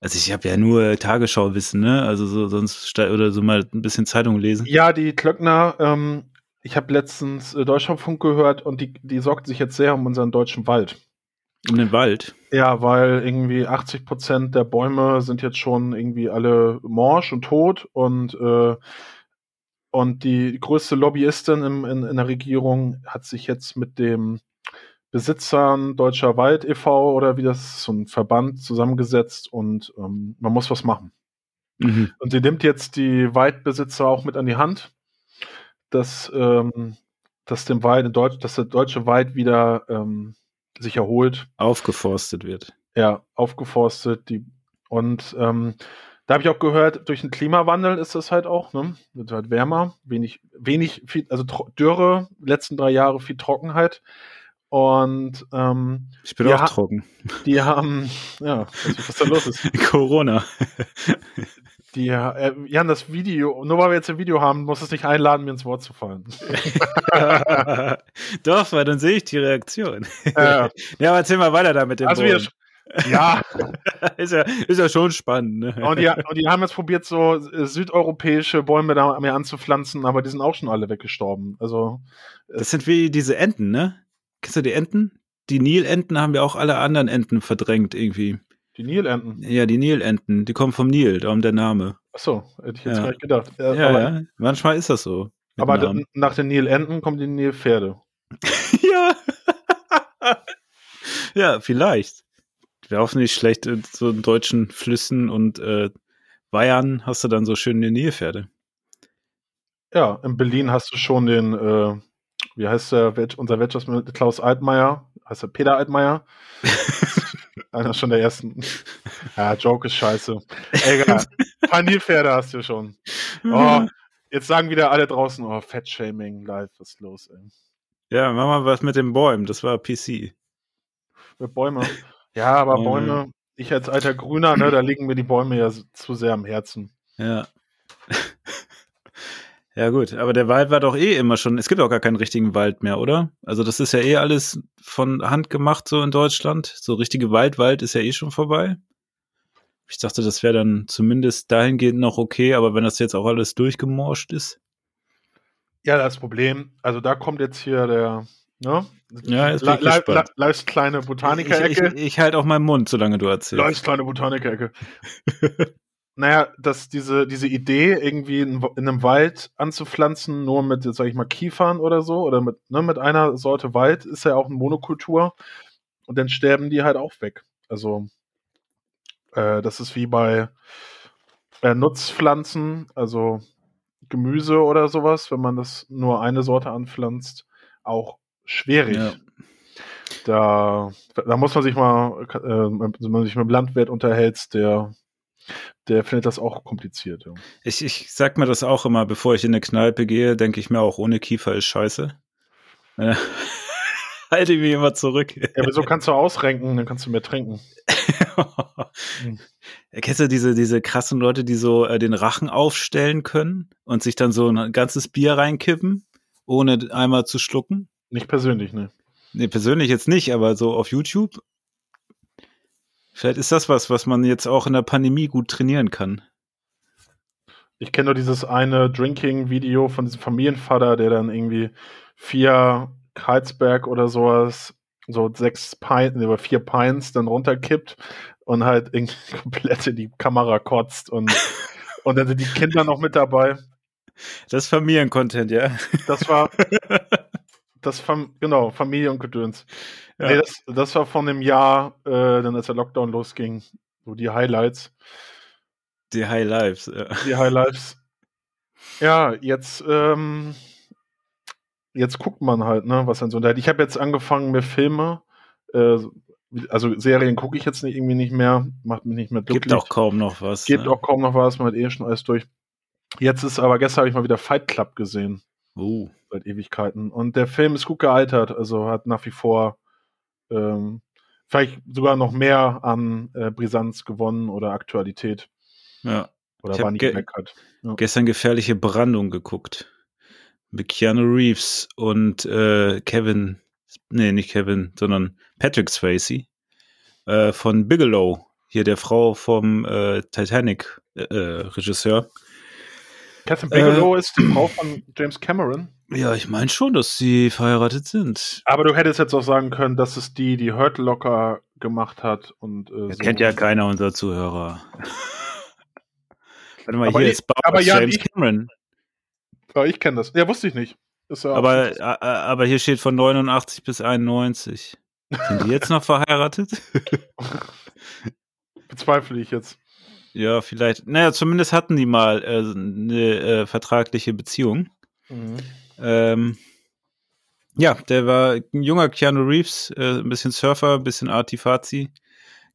B: Also ich habe ja nur Tagesschau-Wissen, ne? Also so sonst oder so mal ein bisschen Zeitung lesen.
C: Ja, die Klöckner, ähm, ich habe letztens äh, Deutschlandfunk gehört und die, die sorgt sich jetzt sehr um unseren deutschen Wald.
B: Um den Wald.
C: Ja, weil irgendwie 80 Prozent der Bäume sind jetzt schon irgendwie alle morsch und tot und, äh, und die größte Lobbyistin im, in, in der Regierung hat sich jetzt mit dem Besitzern Deutscher Wald e.V. oder wie das ist, so ein Verband zusammengesetzt und ähm, man muss was machen.
B: Mhm.
C: Und sie nimmt jetzt die Waldbesitzer auch mit an die Hand, dass, ähm, dass, dem Wald in Deutsch, dass der deutsche Wald wieder ähm, sich erholt
B: Aufgeforstet wird.
C: ja, aufgeforstet. Die, und ähm, da habe ich auch gehört, durch den Klimawandel ist das halt auch, ne? Wird halt wärmer, wenig, wenig, viel, also Dürre, letzten drei Jahre viel Trockenheit. Und ähm,
B: Ich bin auch trocken.
C: die haben, ja, was da los ist. (laughs)
B: Corona. (laughs)
C: Die, äh, haben das Video, nur weil wir jetzt ein Video haben, muss es nicht einladen, mir ins Wort zu fallen. (laughs)
B: Doch, weil dann sehe ich die Reaktion.
C: Äh, (laughs)
B: Ja, aber erzähl mal weiter da mit dem
C: also wir, ja, (laughs)
B: ist, ja, ist ja schon spannend. Ne?
C: und die, und die haben jetzt probiert, so äh, südeuropäische Bäume da mehr anzupflanzen, aber die sind auch schon alle weggestorben. Also,
B: Das sind wie diese Enten, ne? Kennst du die Enten? Die Nilenten haben ja auch alle anderen Enten verdrängt irgendwie.
C: Die Nilenten.
B: Ja, die Nilenten, die kommen vom Nil, darum der Name.
C: Achso, hätte ich jetzt
B: Ja.
C: gar nicht gedacht. Äh,
B: Ja,
C: aber
B: ja. Manchmal ist das so.
C: aber
B: Namen.
C: nach den Nilenten kommen die Nilpferde. (laughs)
B: ja. (laughs) ja, vielleicht. Wäre auch nicht schlecht, in so in deutschen Flüssen und äh, Weihern hast du dann so schöne Nilpferde.
C: Ja, in Berlin hast du schon den, äh, wie heißt der, unser Wirtschaftsminister Klaus Altmaier, heißt er Peter Altmaier? (laughs) Einer schon der ersten. (laughs) Ja, Joke ist scheiße. Egal. (laughs) Nilpferde hast du schon. Oh, jetzt sagen wieder alle draußen, oh, Fettshaming live, was ist los, ey.
B: Ja, mach mal was mit den Bäumen, das war PC.
C: Mit Bäume. Ja, aber
B: Bäume.
C: Bäume, ich als alter Grüner, ne, da liegen mir die Bäume ja zu sehr am Herzen.
B: Ja. Ja, gut, aber der Wald war doch eh immer schon, es gibt auch gar keinen richtigen Wald mehr, oder? Also das ist ja eh alles von Hand gemacht so in Deutschland. So richtige Waldwald ist ja eh schon vorbei. Ich dachte, das wäre dann zumindest dahingehend noch okay, aber wenn das jetzt auch alles durchgemorscht ist.
C: Ja, das Problem, also da kommt jetzt hier der, ne?
B: Ja, jetzt bin
C: La-
B: ich
C: La-. La- kleine
B: Ich, ich,
C: Botaniker-Ecke.
B: ich halte auch meinen Mund, solange du erzählst.
C: Lives kleine Botaniker-Ecke. (laughs) naja, dass diese, diese Idee, irgendwie in, in einem Wald anzupflanzen, nur mit, sag ich mal, Kiefern oder so, oder mit, ne, mit einer Sorte Wald, ist ja auch eine Monokultur. Und dann sterben die halt auch weg. Also, äh, das ist wie bei äh, Nutzpflanzen, also Gemüse oder sowas, wenn man das nur eine Sorte anpflanzt, auch schwierig.
B: Ja.
C: Da, da muss man sich mal, äh, wenn man sich mit einem Landwirt unterhält, der, der findet das auch kompliziert. Ja.
B: Ich, ich sag mir das auch immer, bevor ich in eine Kneipe gehe, denke ich mir auch, ohne Kiefer ist scheiße. Äh, (laughs) halte ich mich immer zurück.
C: ja, wieso kannst du ausrenken, dann kannst du mehr trinken. Hm. (laughs)
B: Kennst du diese, diese krassen Leute, die so äh, den Rachen aufstellen können und sich dann so ein ganzes Bier reinkippen, ohne einmal zu schlucken?
C: Nicht persönlich, ne?
B: Nee, persönlich jetzt nicht, aber so auf YouTube. Vielleicht ist das was, was man jetzt auch in der Pandemie gut trainieren kann.
C: Ich kenne nur dieses eine Drinking-Video von diesem Familienvater, der dann irgendwie vier Karlsberg oder sowas, so sechs Pints, über vier Pints dann runterkippt und halt irgendwie (laughs) komplett in die Kamera kotzt und, (laughs) und dann sind die Kinder noch mit dabei.
B: Das ist Familiencontent, ja.
C: Das war, (laughs) das Fam genau, Familie und Gedöns.
B: Ja.
C: Nee, das, das war von dem Jahr, äh, dann als der Lockdown losging, so die Highlights.
B: Die High Lives. Ja.
C: Die Highlights. Ja, jetzt, ähm, jetzt guckt man halt, ne, was dann so unterhält. Ich habe jetzt angefangen mir Filme, äh, also Serien gucke ich jetzt nicht, irgendwie nicht mehr, macht mich nicht mehr glücklich.
B: Gibt auch kaum noch was.
C: Gibt
B: ne?
C: auch kaum noch was, man hat eh schon alles durch. Jetzt ist aber gestern habe ich mal wieder Fight Club gesehen,
B: Uh,
C: seit Ewigkeiten. Und der Film ist gut gealtert, also hat nach wie vor ähm, vielleicht sogar noch mehr an äh, Brisanz gewonnen oder Aktualität.
B: ja.
C: Oder
B: Ich
C: war nicht
B: ge-
C: meckert.
B: Gestern gefährliche Brandung geguckt. Mit Keanu Reeves und äh, Kevin, nee, nicht Kevin, sondern Patrick Swayze äh, von Bigelow, hier der Frau vom äh, Titanic-Regisseur.
C: Catherine Bigelow ist die Frau von James Cameron.
B: ja, ich meine schon, dass sie verheiratet sind.
C: Aber du hättest jetzt auch sagen können, dass es die, die Hurt Locker gemacht hat. Und, äh,
B: Das
C: so.
B: kennt ja keiner unserer Zuhörer. (laughs) Warte mal,
C: Aber
B: hier
C: ich-
B: ist
C: aber ja,
B: James
C: ich-
B: Cameron.
C: Ja, ich kenne das. Ja, wusste ich nicht. Ist ja
B: Aber,
C: absolut-
B: äh, aber hier steht von 89 bis 91. Sind die jetzt noch (laughs) verheiratet? (laughs)
C: bezweifle ich jetzt.
B: Ja, vielleicht. Naja, zumindest hatten die mal äh, eine äh, vertragliche Beziehung.
C: Mhm.
B: Ähm, ja, der war ein junger Keanu Reeves, äh, ein bisschen Surfer, ein bisschen Artifazi.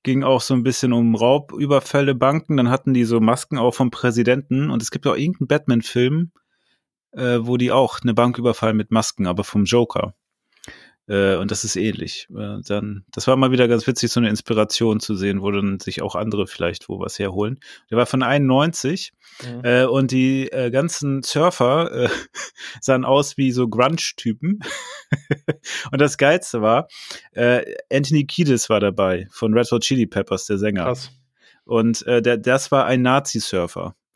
B: Ging auch so ein bisschen um Raubüberfälle, Banken. Dann hatten die so Masken auch vom Präsidenten. Und es gibt auch irgendeinen Batman-Film, äh, wo die auch eine Bank überfallen mit Masken, aber vom Joker. Äh, und das ist ähnlich. Äh, dann, das war mal wieder ganz witzig, so eine Inspiration zu sehen, wo dann sich auch andere vielleicht wo was herholen. Der war von 91
C: Mhm.
B: äh, und die äh, ganzen Surfer äh, (laughs) sahen aus wie so Grunge-Typen. (laughs) und das Geilste war, äh, Anthony Kiedis war dabei von Red Hot Chili Peppers, der Sänger.
C: Krass.
B: Und der, das war ein Nazi-Surfer. (laughs)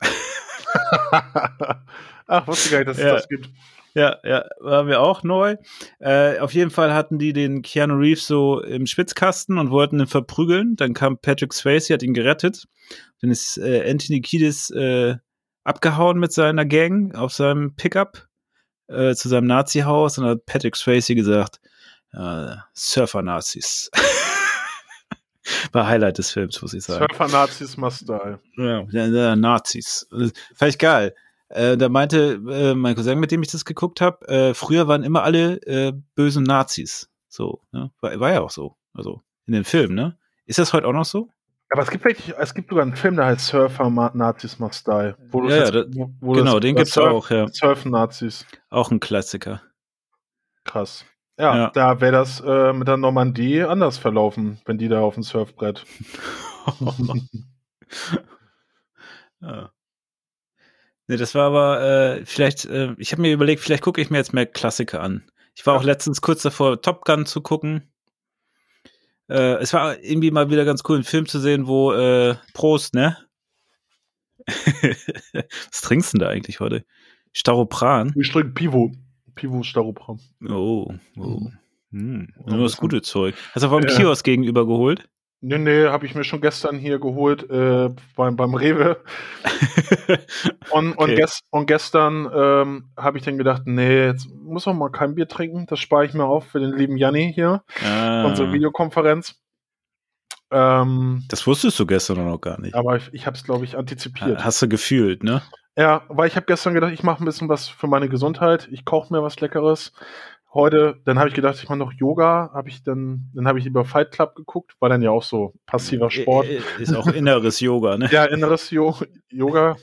C: Ach, wusste gar nicht, dass es
B: Ja.
C: das gibt.
B: Ja, ja, war mir auch neu. Äh, auf jeden Fall hatten die den Keanu Reeves so im Schwitzkasten und wollten ihn verprügeln. Dann kam Patrick Swayze, hat ihn gerettet. Dann ist äh, Anthony Kiedis äh, abgehauen mit seiner Gang auf seinem Pickup äh, zu seinem Nazi-Haus und hat Patrick Swayze gesagt, äh, Surfer-Nazis. (laughs) War Highlight des Films, muss ich sagen.
C: Surfer-Nazis must die.
B: Ja, Nazis. Fand ich geil. Äh, da meinte äh, mein Cousin, mit dem ich das geguckt habe, äh, früher waren immer alle äh, bösen Nazis. So, ne? war, war ja auch so. Also in den Filmen, ne? Ist das heute auch noch so?
C: Aber es gibt wirklich, es gibt sogar einen Film, der heißt Surfer-Nazis must die. Wo
B: Ja, ja, da-
C: wo-
B: genau,
C: das-
B: den
C: das
B: gibt's
C: Surf-
B: auch, ja.
C: Surfen-Nazis.
B: Auch ein Klassiker.
C: Krass. Ja,
B: Ja.
C: da wäre das äh, mit der Normandie anders verlaufen, wenn die da auf dem Surfbrett. (laughs) (laughs)
B: ja. Nee, das war aber äh, vielleicht, äh, ich habe mir überlegt, vielleicht gucke ich mir jetzt mehr Klassiker an. Ich war auch letztens kurz davor, Top Gun zu gucken. Äh, es war irgendwie mal wieder ganz cool, einen Film zu sehen, wo äh, Prost, ne? (laughs) Was trinkst du denn da eigentlich heute? Staropran?
C: Ich trinke Pivo. Pivo Staropram.
B: Oh, oh. Hm.
C: Ja,
B: Nur das gute Zeug. Hast du vom
C: Ja.
B: Kiosk gegenüber geholt?
C: Nee, nee, habe ich mir schon gestern hier geholt äh, beim, beim Rewe. (laughs) Und, und,
B: Okay.
C: gest, und gestern ähm, habe ich dann gedacht, nee, jetzt muss man mal kein Bier trinken. Das spare ich mir auf für den lieben Janni hier,
B: ah,
C: unsere Videokonferenz. Ähm,
B: das wusstest du gestern noch gar nicht.
C: aber ich, ich habe es, glaube ich, antizipiert.
B: Hast du gefühlt, ne?
C: Ja, weil ich habe gestern gedacht, ich mache ein bisschen was für meine Gesundheit. Ich koche mir was Leckeres. Heute, dann habe ich gedacht, ich mache noch Yoga. Habe ich dann, dann habe ich über Fight Club geguckt, war dann ja auch so passiver Sport.
B: Äh, äh, Ist auch inneres Yoga, ne?
C: Ja, inneres jo Yoga.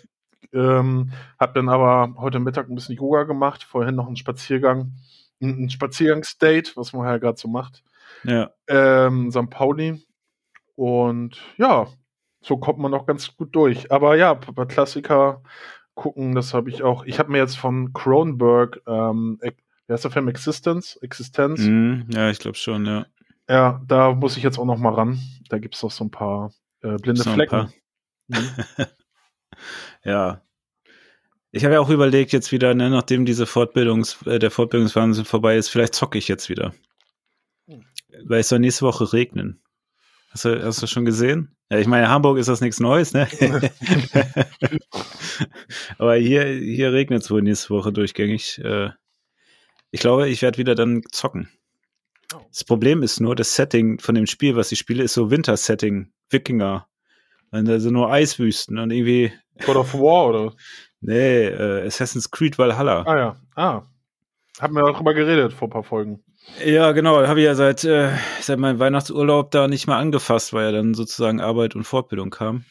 C: Ähm, hab dann aber heute Mittag ein bisschen Yoga gemacht, vorhin noch einen Spaziergang, ein Spaziergangsdate, was man ja gerade so macht.
B: Ja.
C: Ähm, St. Pauli. Und ja, so kommt man noch ganz gut durch. Aber ja, Klassiker gucken, das habe ich auch. Ich habe mir jetzt von Cronenberg, ähm, wie heißt der Film? Existence? Existenz.
B: Mhm, ja, ich glaube schon, ja.
C: Ja, da muss ich jetzt auch noch mal ran. Da gibt es noch so ein paar äh, blinde Flecken.
B: paar?
C: Mhm. (laughs)
B: Ja. Ich habe ja auch überlegt, jetzt wieder, ne, nachdem diese Fortbildungs, äh, der Fortbildungswahnsinn vorbei ist, vielleicht zocke ich jetzt wieder. Weil es soll nächste Woche regnen. Hast du, hast du schon gesehen? Ja, ich meine, Hamburg ist das nichts Neues, ne? (laughs) (laughs) Aber hier, hier regnet es wohl nächste Woche durchgängig. Äh, ich glaube, ich werde wieder dann zocken.
C: Oh.
B: Das Problem ist nur, das Setting von dem Spiel, was ich spiele, ist so Winter-Setting, Wikinger. Sind nur Eiswüsten und irgendwie, (laughs)
C: God of War oder?
B: nee, äh, Assassin's Creed Valhalla.
C: Ah ja. Ah. Haben wir darüber geredet vor ein paar Folgen.
B: Ja, genau, habe ich ja seit, äh, seit meinem Weihnachtsurlaub da nicht mal angefasst, weil ja dann sozusagen Arbeit und Fortbildung kam.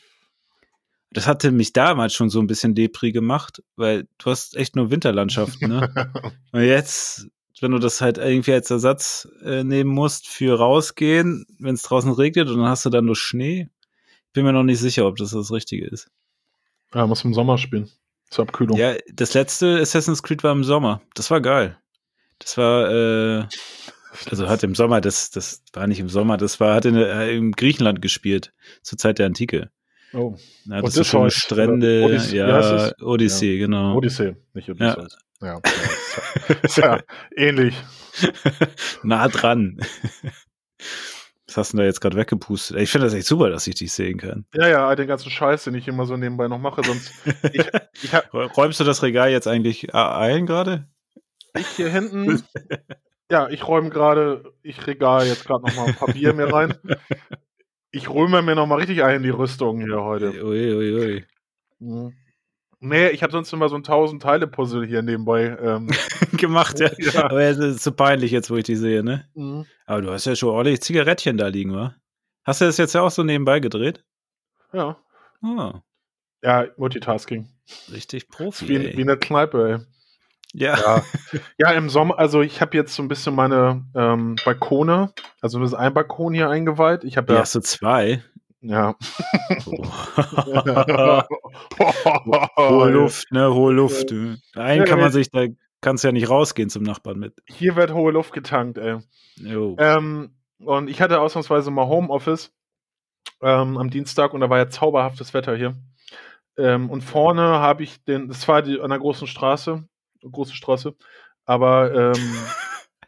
B: Das hatte mich damals schon so ein bisschen Depri gemacht, weil du hast echt nur Winterlandschaften, ne? (laughs) Und jetzt, wenn du das halt irgendwie als Ersatz äh, nehmen musst für rausgehen, wenn es draußen regnet und dann hast du dann nur Schnee, bin mir noch nicht sicher, ob das das Richtige ist.
C: ja, muss im Sommer spielen. Zur Abkühlung.
B: Ja, das letzte Assassin's Creed war im Sommer. Das war geil. Das war, äh, also hat im Sommer, das, das war nicht im Sommer, das war, hat in, äh, im Griechenland gespielt, zur Zeit der Antike.
C: Oh.
B: Da hattest du schöne
C: Odysseus,
B: Strände,
C: oder Odys- wie heißt
B: ja? Odyssee, genau.
C: Odyssee, nicht Odysseus. Ja. ja. Ist (laughs) ja ähnlich. (laughs)
B: nah dran. Was hast du denn da jetzt gerade weggepustet? Ich finde das echt super, dass ich dich sehen kann.
C: Ja, ja, den ganzen Scheiß, den ich immer so nebenbei noch mache, sonst (laughs) ich, ich, hab-
B: Räumst du das Regal jetzt eigentlich ein gerade?
C: ich hier hinten, ja, ich räume gerade, ich regal jetzt gerade noch mal ein paar Bier mir rein. Ich räume mir noch mal richtig ein in die Rüstung hier heute.
B: Ui, ui, ui.
C: Mhm. Nee, ich habe sonst immer so ein 1000 Teile Puzzle hier nebenbei. Ähm, (laughs)
B: Gemacht, ja. (laughs)
C: Ja.
B: Aber es ist so peinlich jetzt, wo ich die sehe, ne?
C: mhm.
B: Aber du hast ja schon ordentlich Zigarettchen da liegen, wa? Hast du das jetzt ja auch so nebenbei gedreht?
C: ja.
B: Ah,
C: Ja, Multitasking.
B: richtig Profi.
C: Wie,
B: ey.
C: wie eine Kneipe, ey.
B: Ja.
C: Ja, ja im Sommer, also ich habe jetzt so ein bisschen meine ähm, Balkone, also das ist ein Balkon hier eingeweiht. Ich habe
B: Ja,
C: ja,
B: hast du zwei?
C: ja.
B: Oh. (laughs) Hohe Luft, ne? Hohe Luft. du. Einen
C: Ja,
B: kann man sich, da kannst du ja nicht rausgehen zum Nachbarn mit.
C: Hier wird hohe Luft getankt, ey.
B: Jo.
C: Ähm, und ich hatte ausnahmsweise mal Homeoffice ähm, am Dienstag und da war ja zauberhaftes Wetter hier. Ähm, und vorne habe ich den, das war die, an der großen Straße, große Straße, aber ähm,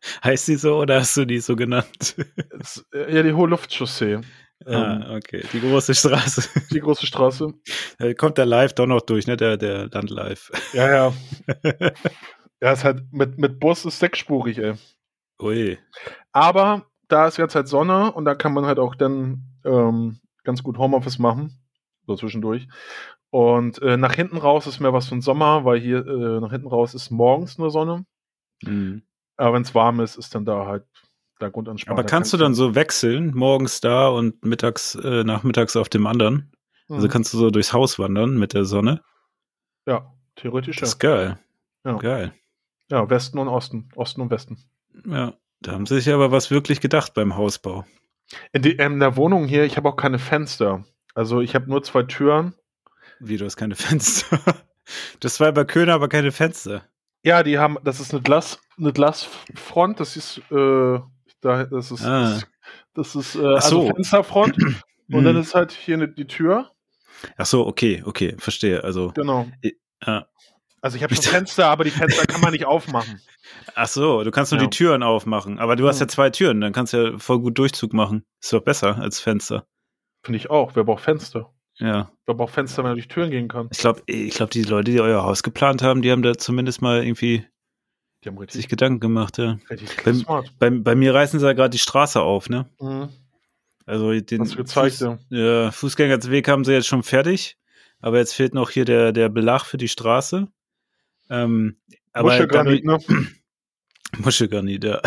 C: (laughs)
B: Heißt die so oder hast du die so genannt? (laughs)
C: äh, ja, die hohe Luftchaussee,
B: ah, okay. Die große Straße.
C: die große Straße.
B: Da (laughs) kommt der Live doch noch durch, ne? Der, der Landlive.
C: Ja, ja. Ja, ist halt mit, mit Bus ist sechsspurig, ey.
B: Ui.
C: Aber da ist jetzt halt Sonne und da kann man halt auch dann ähm, ganz gut Homeoffice machen. So zwischendurch. Und äh, nach hinten raus ist mehr was für den Sommer, weil hier äh, nach hinten raus ist morgens nur Sonne.
B: Mhm.
C: Aber wenn es warm ist, ist dann da halt der Grundanspannung.
B: Aber kannst du dann so wechseln, morgens da und mittags, äh, nachmittags auf dem anderen? Also kannst du so durchs Haus wandern mit der Sonne?
C: Ja, theoretisch
B: Das
C: ja.
B: ist geil.
C: Ja.
B: Geil.
C: Ja, Westen und Osten. Osten und Westen.
B: Ja. Da haben sie sich aber was wirklich gedacht beim Hausbau.
C: In, die, in der Wohnung hier, ich habe auch keine Fenster. Also ich habe nur zwei Türen.
B: Wie, du hast keine (laughs) Fenster. Das war bei Köhner aber keine Fenster.
C: Ja, die haben, das ist eine Glas, eine Glasfront, das ist, äh, da, das ist,
B: Ah.
C: das ist, äh,
B: Ach so.
C: also Fensterfront. (clears throat) und dann
B: Mhm.
C: ist halt hier ne, die Tür.
B: Ach so, okay, okay, verstehe. Also,
C: Genau.
B: ja.
C: Also ich habe schon Fenster, aber die Fenster kann man nicht aufmachen. (laughs)
B: ach so, du kannst nur
C: Ja.
B: die Türen aufmachen. Aber du hast ja zwei Türen, dann kannst du ja voll gut Durchzug machen. Ist doch besser als Fenster.
C: Finde ich auch. Wer braucht Fenster?
B: Ja.
C: Wer braucht Fenster, wenn er durch Türen gehen kann?
B: Ich glaube, ich glaub, die Leute, die euer Haus geplant haben, die haben da zumindest mal irgendwie
C: Die haben
B: sich Gedanken gemacht, ja.
C: smart.
B: Bei, bei mir reißen sie ja gerade die Straße auf, ne?
C: Mhm.
B: Also den
C: gezeigt,
B: Fuß,
C: ja.
B: Fußgängerweg haben sie jetzt schon fertig, aber jetzt fehlt noch hier der, der Belag für die Straße. Ähm, aber dadurch,
C: ne?
B: Muschelgranit, ja.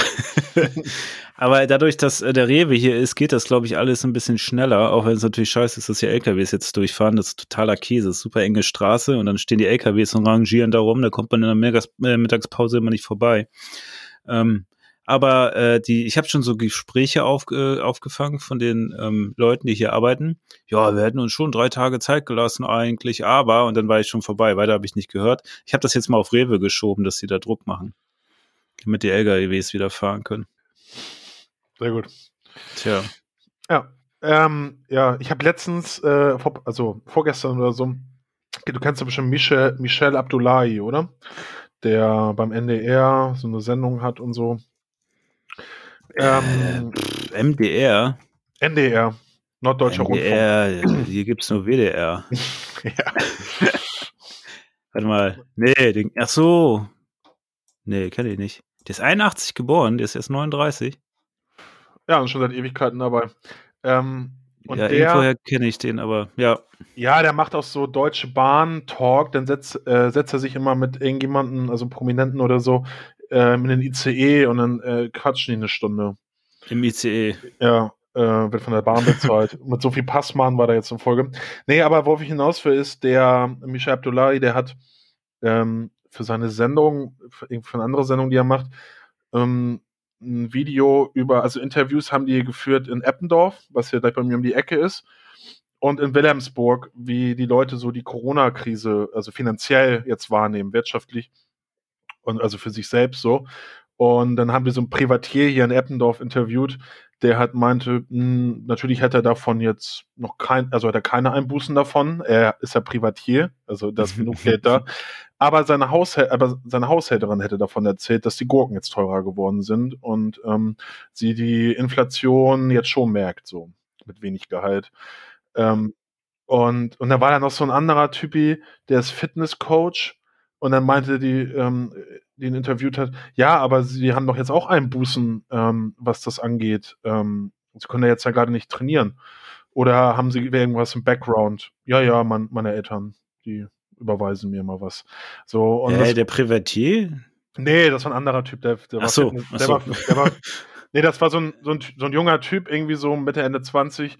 B: (laughs) aber dadurch, dass äh, der Rewe hier ist, geht das, glaube ich, alles ein bisschen schneller, auch wenn es natürlich scheiße ist, dass hier LKWs jetzt durchfahren. Das ist totaler Käse, super enge Straße und dann stehen die LKWs und rangieren da rum, da kommt man in der äh, Mittagspause immer nicht vorbei. Ähm, aber äh, die, ich habe schon so Gespräche auf, äh, aufgefangen von den ähm, Leuten, die hier arbeiten. Ja, wir hätten uns schon drei Tage Zeit gelassen eigentlich, aber und dann war ich schon vorbei. Weiter habe ich nicht gehört. Ich habe das jetzt mal auf Rewe geschoben, dass sie da Druck machen, damit die LKWs wieder fahren können.
C: Sehr gut.
B: Tja,
C: Ja, ähm, ja, ich habe letztens, äh, vor, also vorgestern oder so, Du kennst ja bestimmt Michel, Michel Abdullahi, oder? Der beim NDR so eine Sendung hat und so.
B: Ähm, äh, MDR?
C: NDR, Norddeutscher
B: NDR, Rundfunk. hier gibt es nur WDR. (laughs) ja. Warte mal. Nee, den, ach so. Nee, kenne ich nicht. Der ist 81 geboren, der ist jetzt 39.
C: Ja, und schon seit Ewigkeiten dabei. Ähm, und
B: ja, der, kenne ich den, aber ja.
C: Ja, der macht auch so Deutsche Bahn-Talk, dann setzt, äh, setzt er sich immer mit irgendjemandem, also Prominenten oder so, äh, in den ICE und dann äh, quatschen die eine Stunde.
B: Im ICE.
C: Ja, äh, wird von der Bahn bezahlt. (laughs) mit so viel Passmann war da jetzt in Folge. Nee, aber worauf ich hinaus will, ist, der Michel Abdullahi, der hat ähm, für seine Sendung, für, für eine andere Sendung, die er macht, ähm, ein Video über, also Interviews haben die geführt in Eppendorf, was ja gleich bei mir um die Ecke ist, und in Wilhelmsburg, wie die Leute so die Corona-Krise, also finanziell jetzt wahrnehmen, wirtschaftlich und also für sich selbst so. Und dann haben wir so einen Privatier hier in Eppendorf interviewt, der hat meinte, mh, hm, natürlich hat er davon jetzt noch kein, also hat er keine Einbußen davon. Er ist ja Privatier, also da ist genug (laughs) Geld da. Aber seine, aber seine Haushälterin hätte davon erzählt, dass die Gurken jetzt teurer geworden sind und ähm, sie die Inflation jetzt schon merkt, so mit wenig Gehalt. Ähm, und, und da war da noch so ein anderer Typi, der ist Fitnesscoach und dann meinte die, ähm, die ihn interviewt hat, ja, aber sie haben doch jetzt auch Einbußen, ähm, was das angeht. Ähm, sie können ja jetzt ja gerade nicht trainieren. Oder haben sie irgendwas im Background? Ja, ja, mein, meine Eltern, die überweisen mir mal was. So,
B: und äh, der Privatier?
C: Nee, das war ein anderer Typ, der, der
B: ach so,
C: war,
B: ach
C: der,
B: so.
C: War, der war, nee, das war so ein, so, ein, so ein junger Typ, irgendwie so Mitte, Ende 20,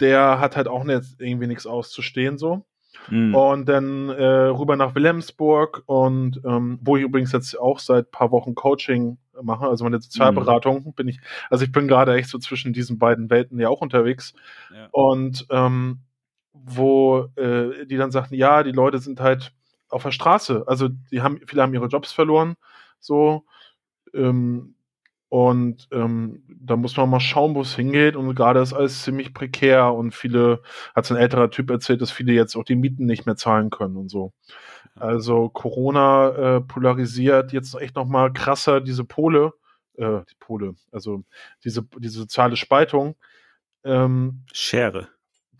C: der hat halt auch nicht, irgendwie nichts auszustehen, so. Mhm. Und dann äh, rüber nach Wilhelmsburg und ähm, wo ich übrigens jetzt auch seit paar Wochen Coaching mache, also meine Sozialberatung mhm. bin ich, also ich bin gerade echt so zwischen diesen beiden Welten ja auch unterwegs. Ja. Und ähm, wo äh, die dann sagten, ja, die Leute sind halt auf der Straße. Also die haben, viele haben ihre Jobs verloren, so. Ähm, und ähm, da muss man mal schauen, wo es hingeht. Und gerade ist alles ziemlich prekär und viele, hat so ein älterer Typ erzählt, dass viele jetzt auch die Mieten nicht mehr zahlen können und so. Also Corona äh, polarisiert jetzt echt nochmal krasser diese Pole, äh, die Pole, also diese, diese soziale Spaltung. Ähm,
B: Schere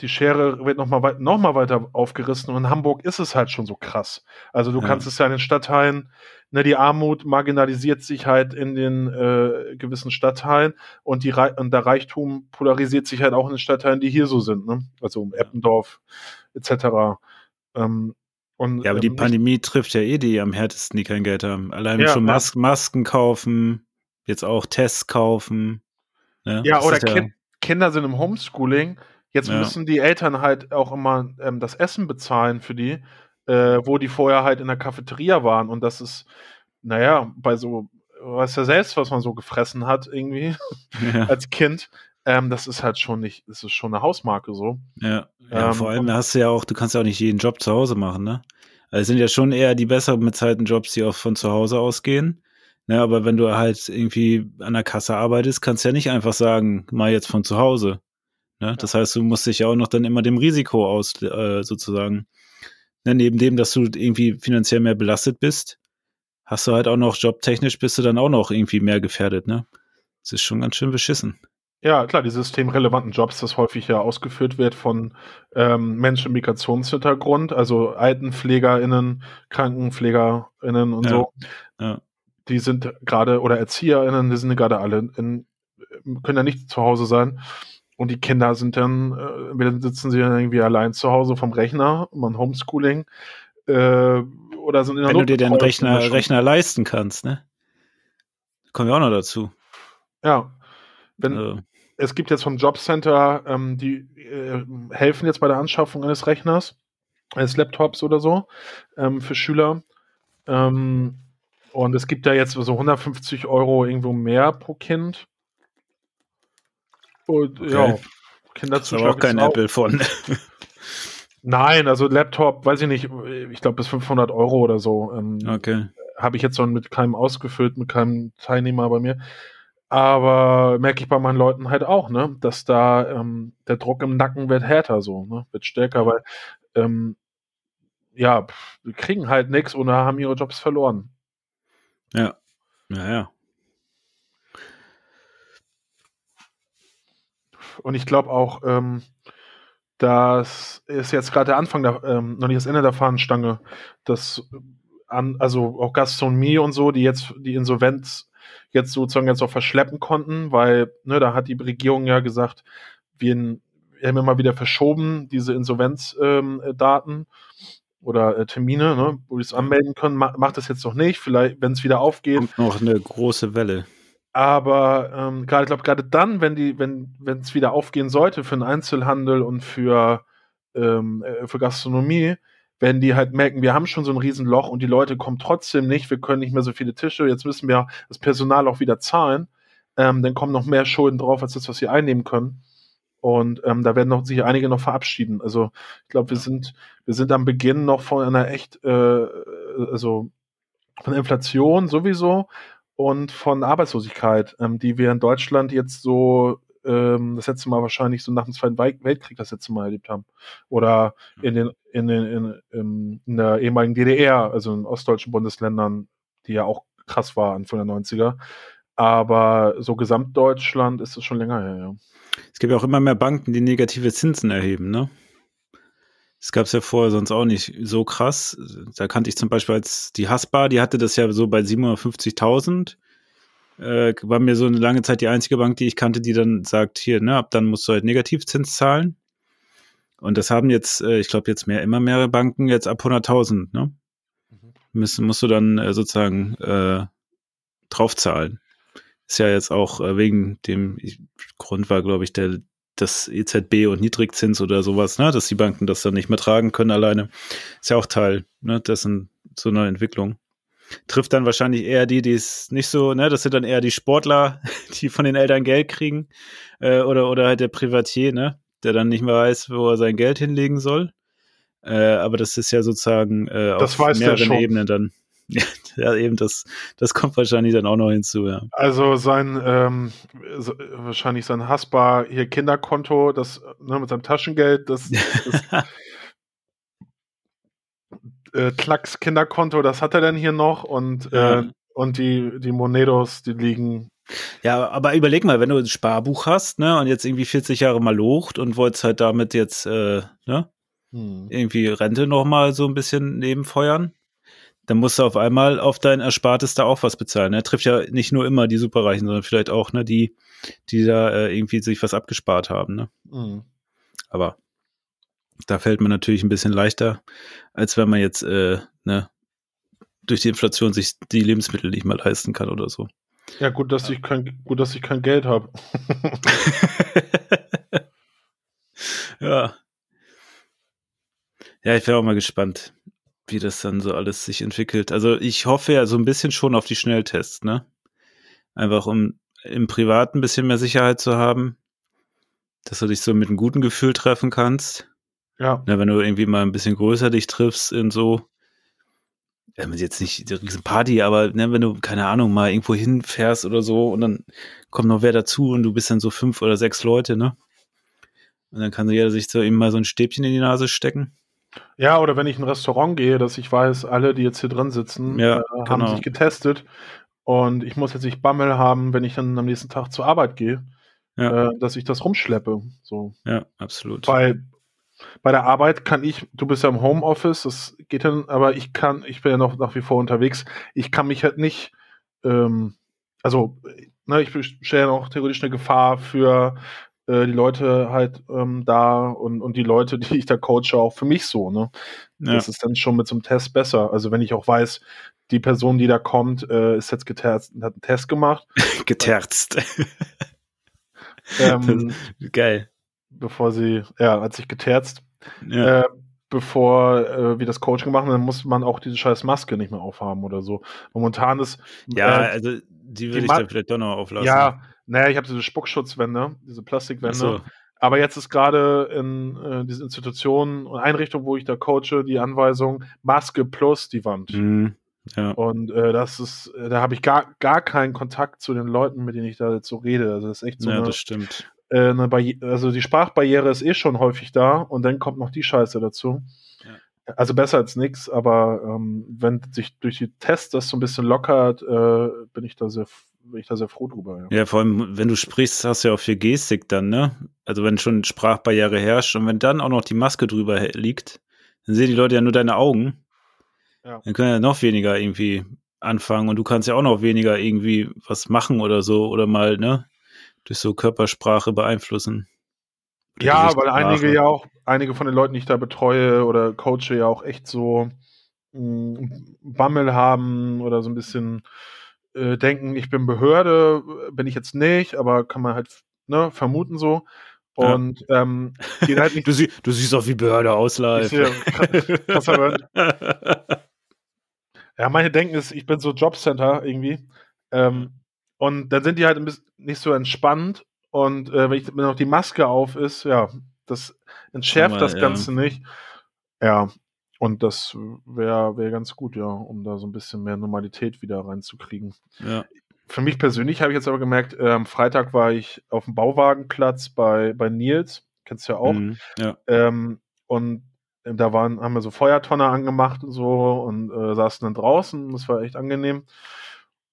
C: die Schere wird nochmal weit, noch mal weiter aufgerissen und in Hamburg ist es halt schon so krass. Also du ja. kannst es ja in den Stadtteilen, ne, die Armut marginalisiert sich halt in den äh, gewissen Stadtteilen und, die, und der Reichtum polarisiert sich halt auch in den Stadtteilen, die hier so sind, ne? also Eppendorf etc. Ähm,
B: und, ja, aber die ähm, Pandemie trifft ja eh die am härtesten, die kein Geld haben. Allein ja, schon Mas ja. Masken kaufen, jetzt auch Tests kaufen.
C: Ne? Ja, oder kind, Kinder sind im Homeschooling, Jetzt ja. müssen die Eltern halt auch immer ähm, das Essen bezahlen für die, äh, wo die vorher halt in der Cafeteria waren. Und das ist, naja, bei so, weißt ja selbst, was man so gefressen hat, irgendwie (laughs) ja. als Kind. Ähm, das ist halt schon nicht, das ist schon eine Hausmarke so.
B: Ja, ja ähm, vor allem hast du ja auch, du kannst ja auch nicht jeden Job zu Hause machen, ne? Also es sind ja schon eher die besser bezahlten Jobs, die auch von zu Hause ausgehen. Ne, aber wenn du halt irgendwie an der Kasse arbeitest, kannst du ja nicht einfach sagen, mal jetzt von zu Hause. Ne? Das heißt, du musst dich ja auch noch dann immer dem Risiko aus, äh, sozusagen. Ne? Neben dem, dass du irgendwie finanziell mehr belastet bist, hast du halt auch noch jobtechnisch bist du dann auch noch irgendwie mehr gefährdet, ne? Das ist schon ganz schön beschissen.
C: Ja, klar, die systemrelevanten Jobs, das häufig ja ausgeführt wird von ähm, Menschen mit Migrationshintergrund, also AltenpflegerInnen, KrankenpflegerInnen und ja, so. Ja. Die sind gerade, oder ErzieherInnen, die sind gerade alle in, können ja nicht zu Hause sein. Und die Kinder sind dann, äh, sitzen sie dann irgendwie allein zu Hause vom Rechner, man Homeschooling, äh, oder sind in
B: der Wenn du dir den Rechner, Rechner leisten kannst, ne? Kommen wir auch noch dazu.
C: Ja. Wenn, also. Es gibt jetzt vom Jobcenter, ähm, die äh, helfen jetzt bei der Anschaffung eines Rechners, eines Laptops oder so, ähm, für Schüler. Ähm, und es gibt ja jetzt so 150 Euro irgendwo mehr pro Kind.
B: Und okay. ja, Kinderzuschlag. Aber auch kein auch. Apple von.
C: Nein, also Laptop, weiß ich nicht, ich glaube bis 500 Euro oder so. Ähm,
B: okay.
C: Habe ich jetzt noch mit keinem ausgefüllt, mit keinem Teilnehmer bei mir. Aber merke ich bei meinen Leuten halt auch, ne, dass da ähm, der Druck im Nacken wird härter so, ne, wird stärker, weil ähm, ja, kriegen halt nichts oder haben ihre Jobs verloren.
B: Ja. Ja, ja.
C: Und ich glaube auch, ähm, das ist jetzt gerade der Anfang, der, ähm, noch nicht das Ende der Fahnenstange. Das an, also auch Gastronomie und so, die jetzt die Insolvenz jetzt sozusagen jetzt auch verschleppen konnten, weil ne, da hat die Regierung ja gesagt, wir, wir haben immer wieder verschoben diese Insolvenzdaten ähm, oder äh, Termine, ne, wo wir es anmelden können. Ma macht das jetzt noch nicht, vielleicht, wenn es wieder aufgeht.
B: Kommt noch eine große Welle.
C: Aber ähm, gerade, ich glaube, gerade dann, wenn die, wenn, wenn es wieder aufgehen sollte für den Einzelhandel und für, ähm, äh, für Gastronomie, werden die halt merken, wir haben schon so ein Riesenloch und die Leute kommen trotzdem nicht, wir können nicht mehr so viele Tische, jetzt müssen wir das Personal auch wieder zahlen, ähm, dann kommen noch mehr Schulden drauf, als das, was sie einnehmen können. Und ähm, da werden noch sich einige noch verabschieden. Also ich glaube, wir sind, wir sind am Beginn noch von einer echt, äh, also von Inflation sowieso, und von Arbeitslosigkeit, ähm, die wir in Deutschland jetzt so ähm, das letzte Mal wahrscheinlich so nach dem Zweiten Weltkrieg das letzte Mal erlebt haben. Oder in den, in den, in, in, in der ehemaligen DDR, also in ostdeutschen Bundesländern, die ja auch krass war Anfang der 90er. Aber so Gesamtdeutschland ist es schon länger her, ja.
B: Es gibt ja auch immer mehr Banken, die negative Zinsen erheben, ne? Das gab es ja vorher sonst auch nicht so krass. Da kannte ich zum Beispiel als die Hasbar, die hatte das ja so bei 750.000. Äh, war mir so eine lange Zeit die einzige Bank, die ich kannte, die dann sagt, hier, ne, ab dann musst du halt Negativzins zahlen. Und das haben jetzt, äh, ich glaube, jetzt mehr, immer mehrere Banken jetzt ab 100.000, ne? Mhm. Müssen, musst du dann äh, sozusagen äh, draufzahlen. Ist ja jetzt auch äh, wegen dem Grund war, glaube ich, der das EZB und Niedrigzins oder sowas, ne, dass die Banken das dann nicht mehr tragen können alleine, ist ja auch Teil, ne, dessen so einer Entwicklung. Trifft dann wahrscheinlich eher die, die es nicht so, ne, das sind dann eher die Sportler, (laughs) die von den Eltern Geld kriegen, äh, oder, oder halt der Privatier, ne, der dann nicht mehr weiß, wo er sein Geld hinlegen soll. Äh, aber das ist ja sozusagen äh,
C: auf mehreren
B: Ebenen dann. (laughs) Ja, eben, das, das kommt wahrscheinlich dann auch noch hinzu, ja.
C: Also sein, ähm, so, wahrscheinlich sein Hasbar hier Kinderkonto, das, ne, mit seinem Taschengeld, das, das (laughs) äh, Klacks Kinderkonto, das hat er dann hier noch und, ja. äh, und die, die Monedos, die liegen
B: ja, aber überleg mal, wenn du ein Sparbuch hast, ne, und jetzt irgendwie 40 Jahre mal locht und wolltest halt damit jetzt, äh, ne, hm. irgendwie Rente nochmal so ein bisschen nebenfeuern, dann musst du auf einmal auf dein Erspartes da auch was bezahlen. Er ne? trifft ja nicht nur immer die Superreichen, sondern vielleicht auch ne, die, die da äh, irgendwie sich was abgespart haben. Ne? Mhm. Aber da fällt man natürlich ein bisschen leichter, als wenn man jetzt äh, ne, durch die Inflation sich die Lebensmittel nicht mehr leisten kann oder so.
C: Ja, gut, dass ich kein, gut, dass ich kein Geld habe. (laughs)
B: ja. Ja, ich wäre auch mal gespannt wie das dann so alles sich entwickelt. Also ich hoffe ja so ein bisschen schon auf die Schnelltests, ne? Einfach um im Privaten ein bisschen mehr Sicherheit zu haben, dass du dich so mit einem guten Gefühl treffen kannst. Ja. ja wenn du irgendwie mal ein bisschen größer dich triffst in so, jetzt nicht die riesen Party, aber ne, wenn du, keine Ahnung, mal irgendwo hinfährst oder so und dann kommt noch wer dazu und du bist dann so fünf oder sechs Leute, ne? Und dann kann jeder sich so eben mal so ein Stäbchen in die Nase stecken.
C: Ja, oder wenn ich in ein Restaurant gehe, dass ich weiß, alle, die jetzt hier drin sitzen,
B: ja,
C: äh, haben
B: genau.
C: sich getestet und ich muss jetzt nicht Bammel haben, wenn ich dann am nächsten Tag zur Arbeit gehe, ja. äh, dass ich das rumschleppe. So.
B: Ja, absolut.
C: Weil bei der Arbeit kann ich, du bist ja im Homeoffice, das geht dann, aber ich kann, ich bin ja noch nach wie vor unterwegs, ich kann mich halt nicht, ähm, also, ne, ich stelle ja auch theoretisch eine Gefahr für äh, die Leute halt ähm, da und, und die Leute, (laughs) die ich da coache, auch für mich so, ne? Ja. Das ist dann schon mit so einem Test besser. Also wenn ich auch weiß, die Person, die da kommt, äh, ist jetzt geterzt und hat einen Test gemacht. (laughs)
B: geterzt. (laughs)
C: ähm,
B: Geil.
C: Bevor sie, ja, hat sich geterzt. Ja. Äh, bevor äh, wir das Coaching machen, dann muss man auch diese scheiß Maske nicht mehr aufhaben oder so. Momentan ist.
B: Ja, äh, also die würde ich dann vielleicht doch noch auflassen.
C: Ja, naja, ich habe diese Spuckschutzwände, diese Plastikwände. So. Aber jetzt ist gerade in äh, diesen Institutionen und Einrichtungen, wo ich da coache, die Anweisung Maske plus die Wand.
B: Mhm. Ja.
C: Und äh, das ist, äh, da habe ich gar, gar keinen Kontakt zu den Leuten, mit denen ich da jetzt so rede. Also das ist echt so.
B: Ja,
C: eine,
B: das stimmt.
C: Äh, eine also die Sprachbarriere ist eh schon häufig da und dann kommt noch die Scheiße dazu. Also besser als nichts, aber ähm, wenn sich durch die Tests das so ein bisschen lockert, äh, bin ich da sehr, bin ich da sehr froh drüber.
B: Ja. ja, vor allem, wenn du sprichst, hast du ja auch viel Gestik dann, ne? Also wenn schon Sprachbarriere herrscht und wenn dann auch noch die Maske drüber liegt, dann sehen die Leute ja nur deine Augen. Ja. Dann können ja noch weniger irgendwie anfangen und du kannst ja auch noch weniger irgendwie was machen oder so oder mal, ne? Durch so Körpersprache beeinflussen.
C: Ja, weil einige ja auch, einige von den Leuten, die ich da betreue oder coache, ja auch echt so mh, hm, Bammel haben oder so ein bisschen äh, denken, ich bin Behörde, bin ich jetzt nicht, aber kann man halt ne, vermuten so. Und ja. ähm,
B: halt nicht. (laughs) du, sie, du, siehst auch wie Behörde aus live. (laughs)
C: ja, manche denken es, ich bin so Jobcenter irgendwie. Ähm, und dann sind die halt ein bisschen nicht so entspannt und äh, wenn, ich, wenn noch die Maske auf ist, ja, das entschärft mal, das Ganze ja. nicht. Ja, und das wäre wär ganz gut, ja, um da so ein bisschen mehr Normalität wieder reinzukriegen.
B: Ja.
C: Für mich persönlich habe ich jetzt aber gemerkt, äh, am Freitag war ich auf dem Bauwagenplatz bei, bei Nils, kennst du ja auch. Mhm,
B: ja.
C: Ähm, und da waren, haben wir so Feuertonne angemacht und so und äh, saßen dann draußen. Das war echt angenehm.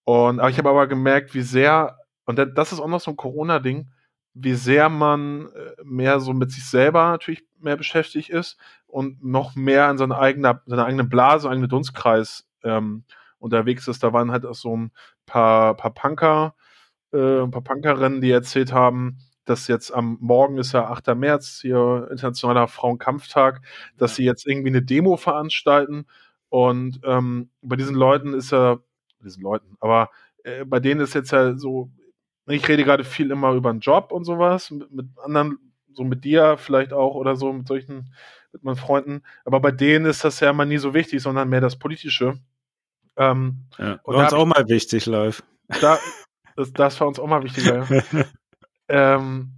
C: Und aber ich habe aber gemerkt, wie sehr und das ist auch noch so ein Corona-Ding, wie sehr man äh, mehr so mit sich selber natürlich mehr beschäftigt ist und noch mehr in seiner eigenen, seiner eigenen Blase, eigenen Dunstkreis ähm, unterwegs ist. Da waren halt auch so ein paar, paar Punker, äh, ein paar Punkerinnen, die erzählt haben, dass jetzt am Morgen ist ja 8. März, hier Internationaler Frauenkampftag, dass sie jetzt irgendwie eine Demo veranstalten. Und ähm, bei diesen Leuten ist ja, diesen Leuten, aber äh, bei denen ist jetzt ja so ich rede gerade viel immer über einen Job und sowas, mit, mit, anderen, so mit dir vielleicht auch oder so, mit solchen, mit meinen Freunden. Aber bei denen ist das ja immer nie so wichtig, sondern mehr das Politische.
B: Ähm, ja, war uns auch mal wichtig live.
C: Da, das, das war uns auch mal wichtiger. Ja. (laughs) ähm,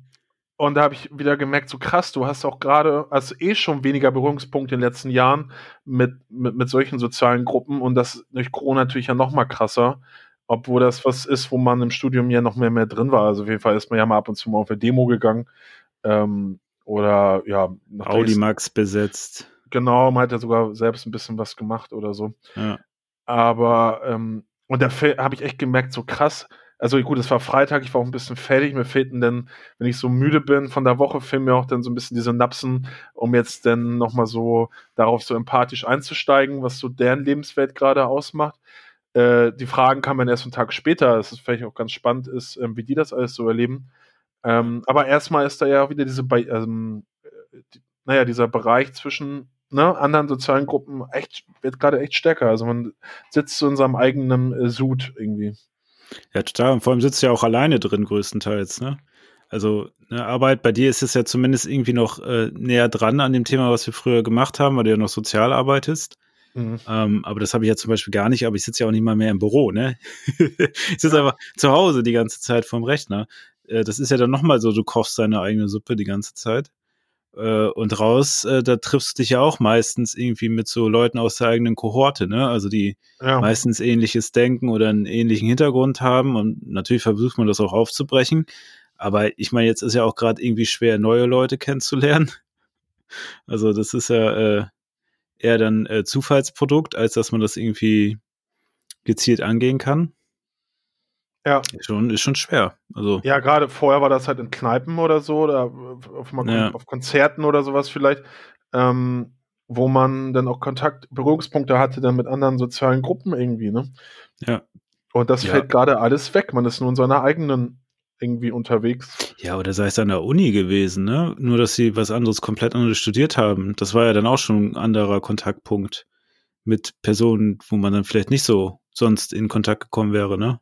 C: und da habe ich wieder gemerkt, so krass, du hast auch gerade, also eh schon weniger Berührungspunkte in den letzten Jahren mit, mit, mit solchen sozialen Gruppen und das durch Corona natürlich ja noch mal krasser. Obwohl das was ist, wo man im Studium ja noch mehr, mehr drin war. Also auf jeden Fall ist man ja mal ab und zu mal auf eine Demo gegangen. Ähm, oder ja.
B: Audi Max besetzt.
C: Genau, man hat ja sogar selbst ein bisschen was gemacht oder so.
B: Ja.
C: Aber, ähm, und da habe ich echt gemerkt, so krass. Also gut, es war Freitag, ich war auch ein bisschen fertig. Mir fehlten dann, wenn ich so müde bin von der Woche, fehlen mir auch dann so ein bisschen diese Napsen, um jetzt dann nochmal so darauf so empathisch einzusteigen, was so deren Lebenswelt gerade ausmacht. Äh, die Fragen kamen erst einen Tag später, es vielleicht auch ganz spannend ist, ähm, wie die das alles so erleben. Ähm, aber erstmal ist da ja wieder diese, ähm, die, naja, dieser Bereich zwischen ne, anderen sozialen Gruppen echt, wird gerade echt stärker. Also man sitzt so in seinem eigenen äh, Sud irgendwie.
B: Ja, total. Und vor allem sitzt du ja auch alleine drin, größtenteils, ne? Also eine Arbeit, bei dir ist es ja zumindest irgendwie noch äh, näher dran an dem Thema, was wir früher gemacht haben, weil du ja noch sozial arbeitest. Mhm. Ähm, aber das habe ich ja zum Beispiel gar nicht, aber ich sitze ja auch nicht mal mehr im Büro, ne? (laughs) ich sitze einfach zu Hause die ganze Zeit vorm Rechner. Äh, das ist ja dann nochmal so, du kochst deine eigene Suppe die ganze Zeit. Äh, und raus, äh, da triffst du dich ja auch meistens irgendwie mit so Leuten aus der eigenen Kohorte, ne? Also die ja. meistens ähnliches Denken oder einen ähnlichen Hintergrund haben. Und natürlich versucht man das auch aufzubrechen. Aber ich meine, jetzt ist ja auch gerade irgendwie schwer, neue Leute kennenzulernen. (laughs) Also das ist ja, äh, eher dann äh, Zufallsprodukt, als dass man das irgendwie gezielt angehen kann.
C: Ja.
B: Ist schon, ist schon schwer. Also.
C: Ja, gerade vorher war das halt in Kneipen oder so, oder auf, ja. auf Konzerten oder sowas vielleicht, ähm, wo man dann auch Kontakt, Berührungspunkte hatte dann mit anderen sozialen Gruppen irgendwie, ne?
B: Ja.
C: Und das
B: ja.
C: fällt gerade alles weg. Man ist nur in seiner eigenen irgendwie unterwegs.
B: Ja, oder sei es an der Uni gewesen, ne? Nur, dass sie was anderes, komplett anderes studiert haben. Das war ja dann auch schon ein anderer Kontaktpunkt mit Personen, wo man dann vielleicht nicht so sonst in Kontakt gekommen wäre, ne?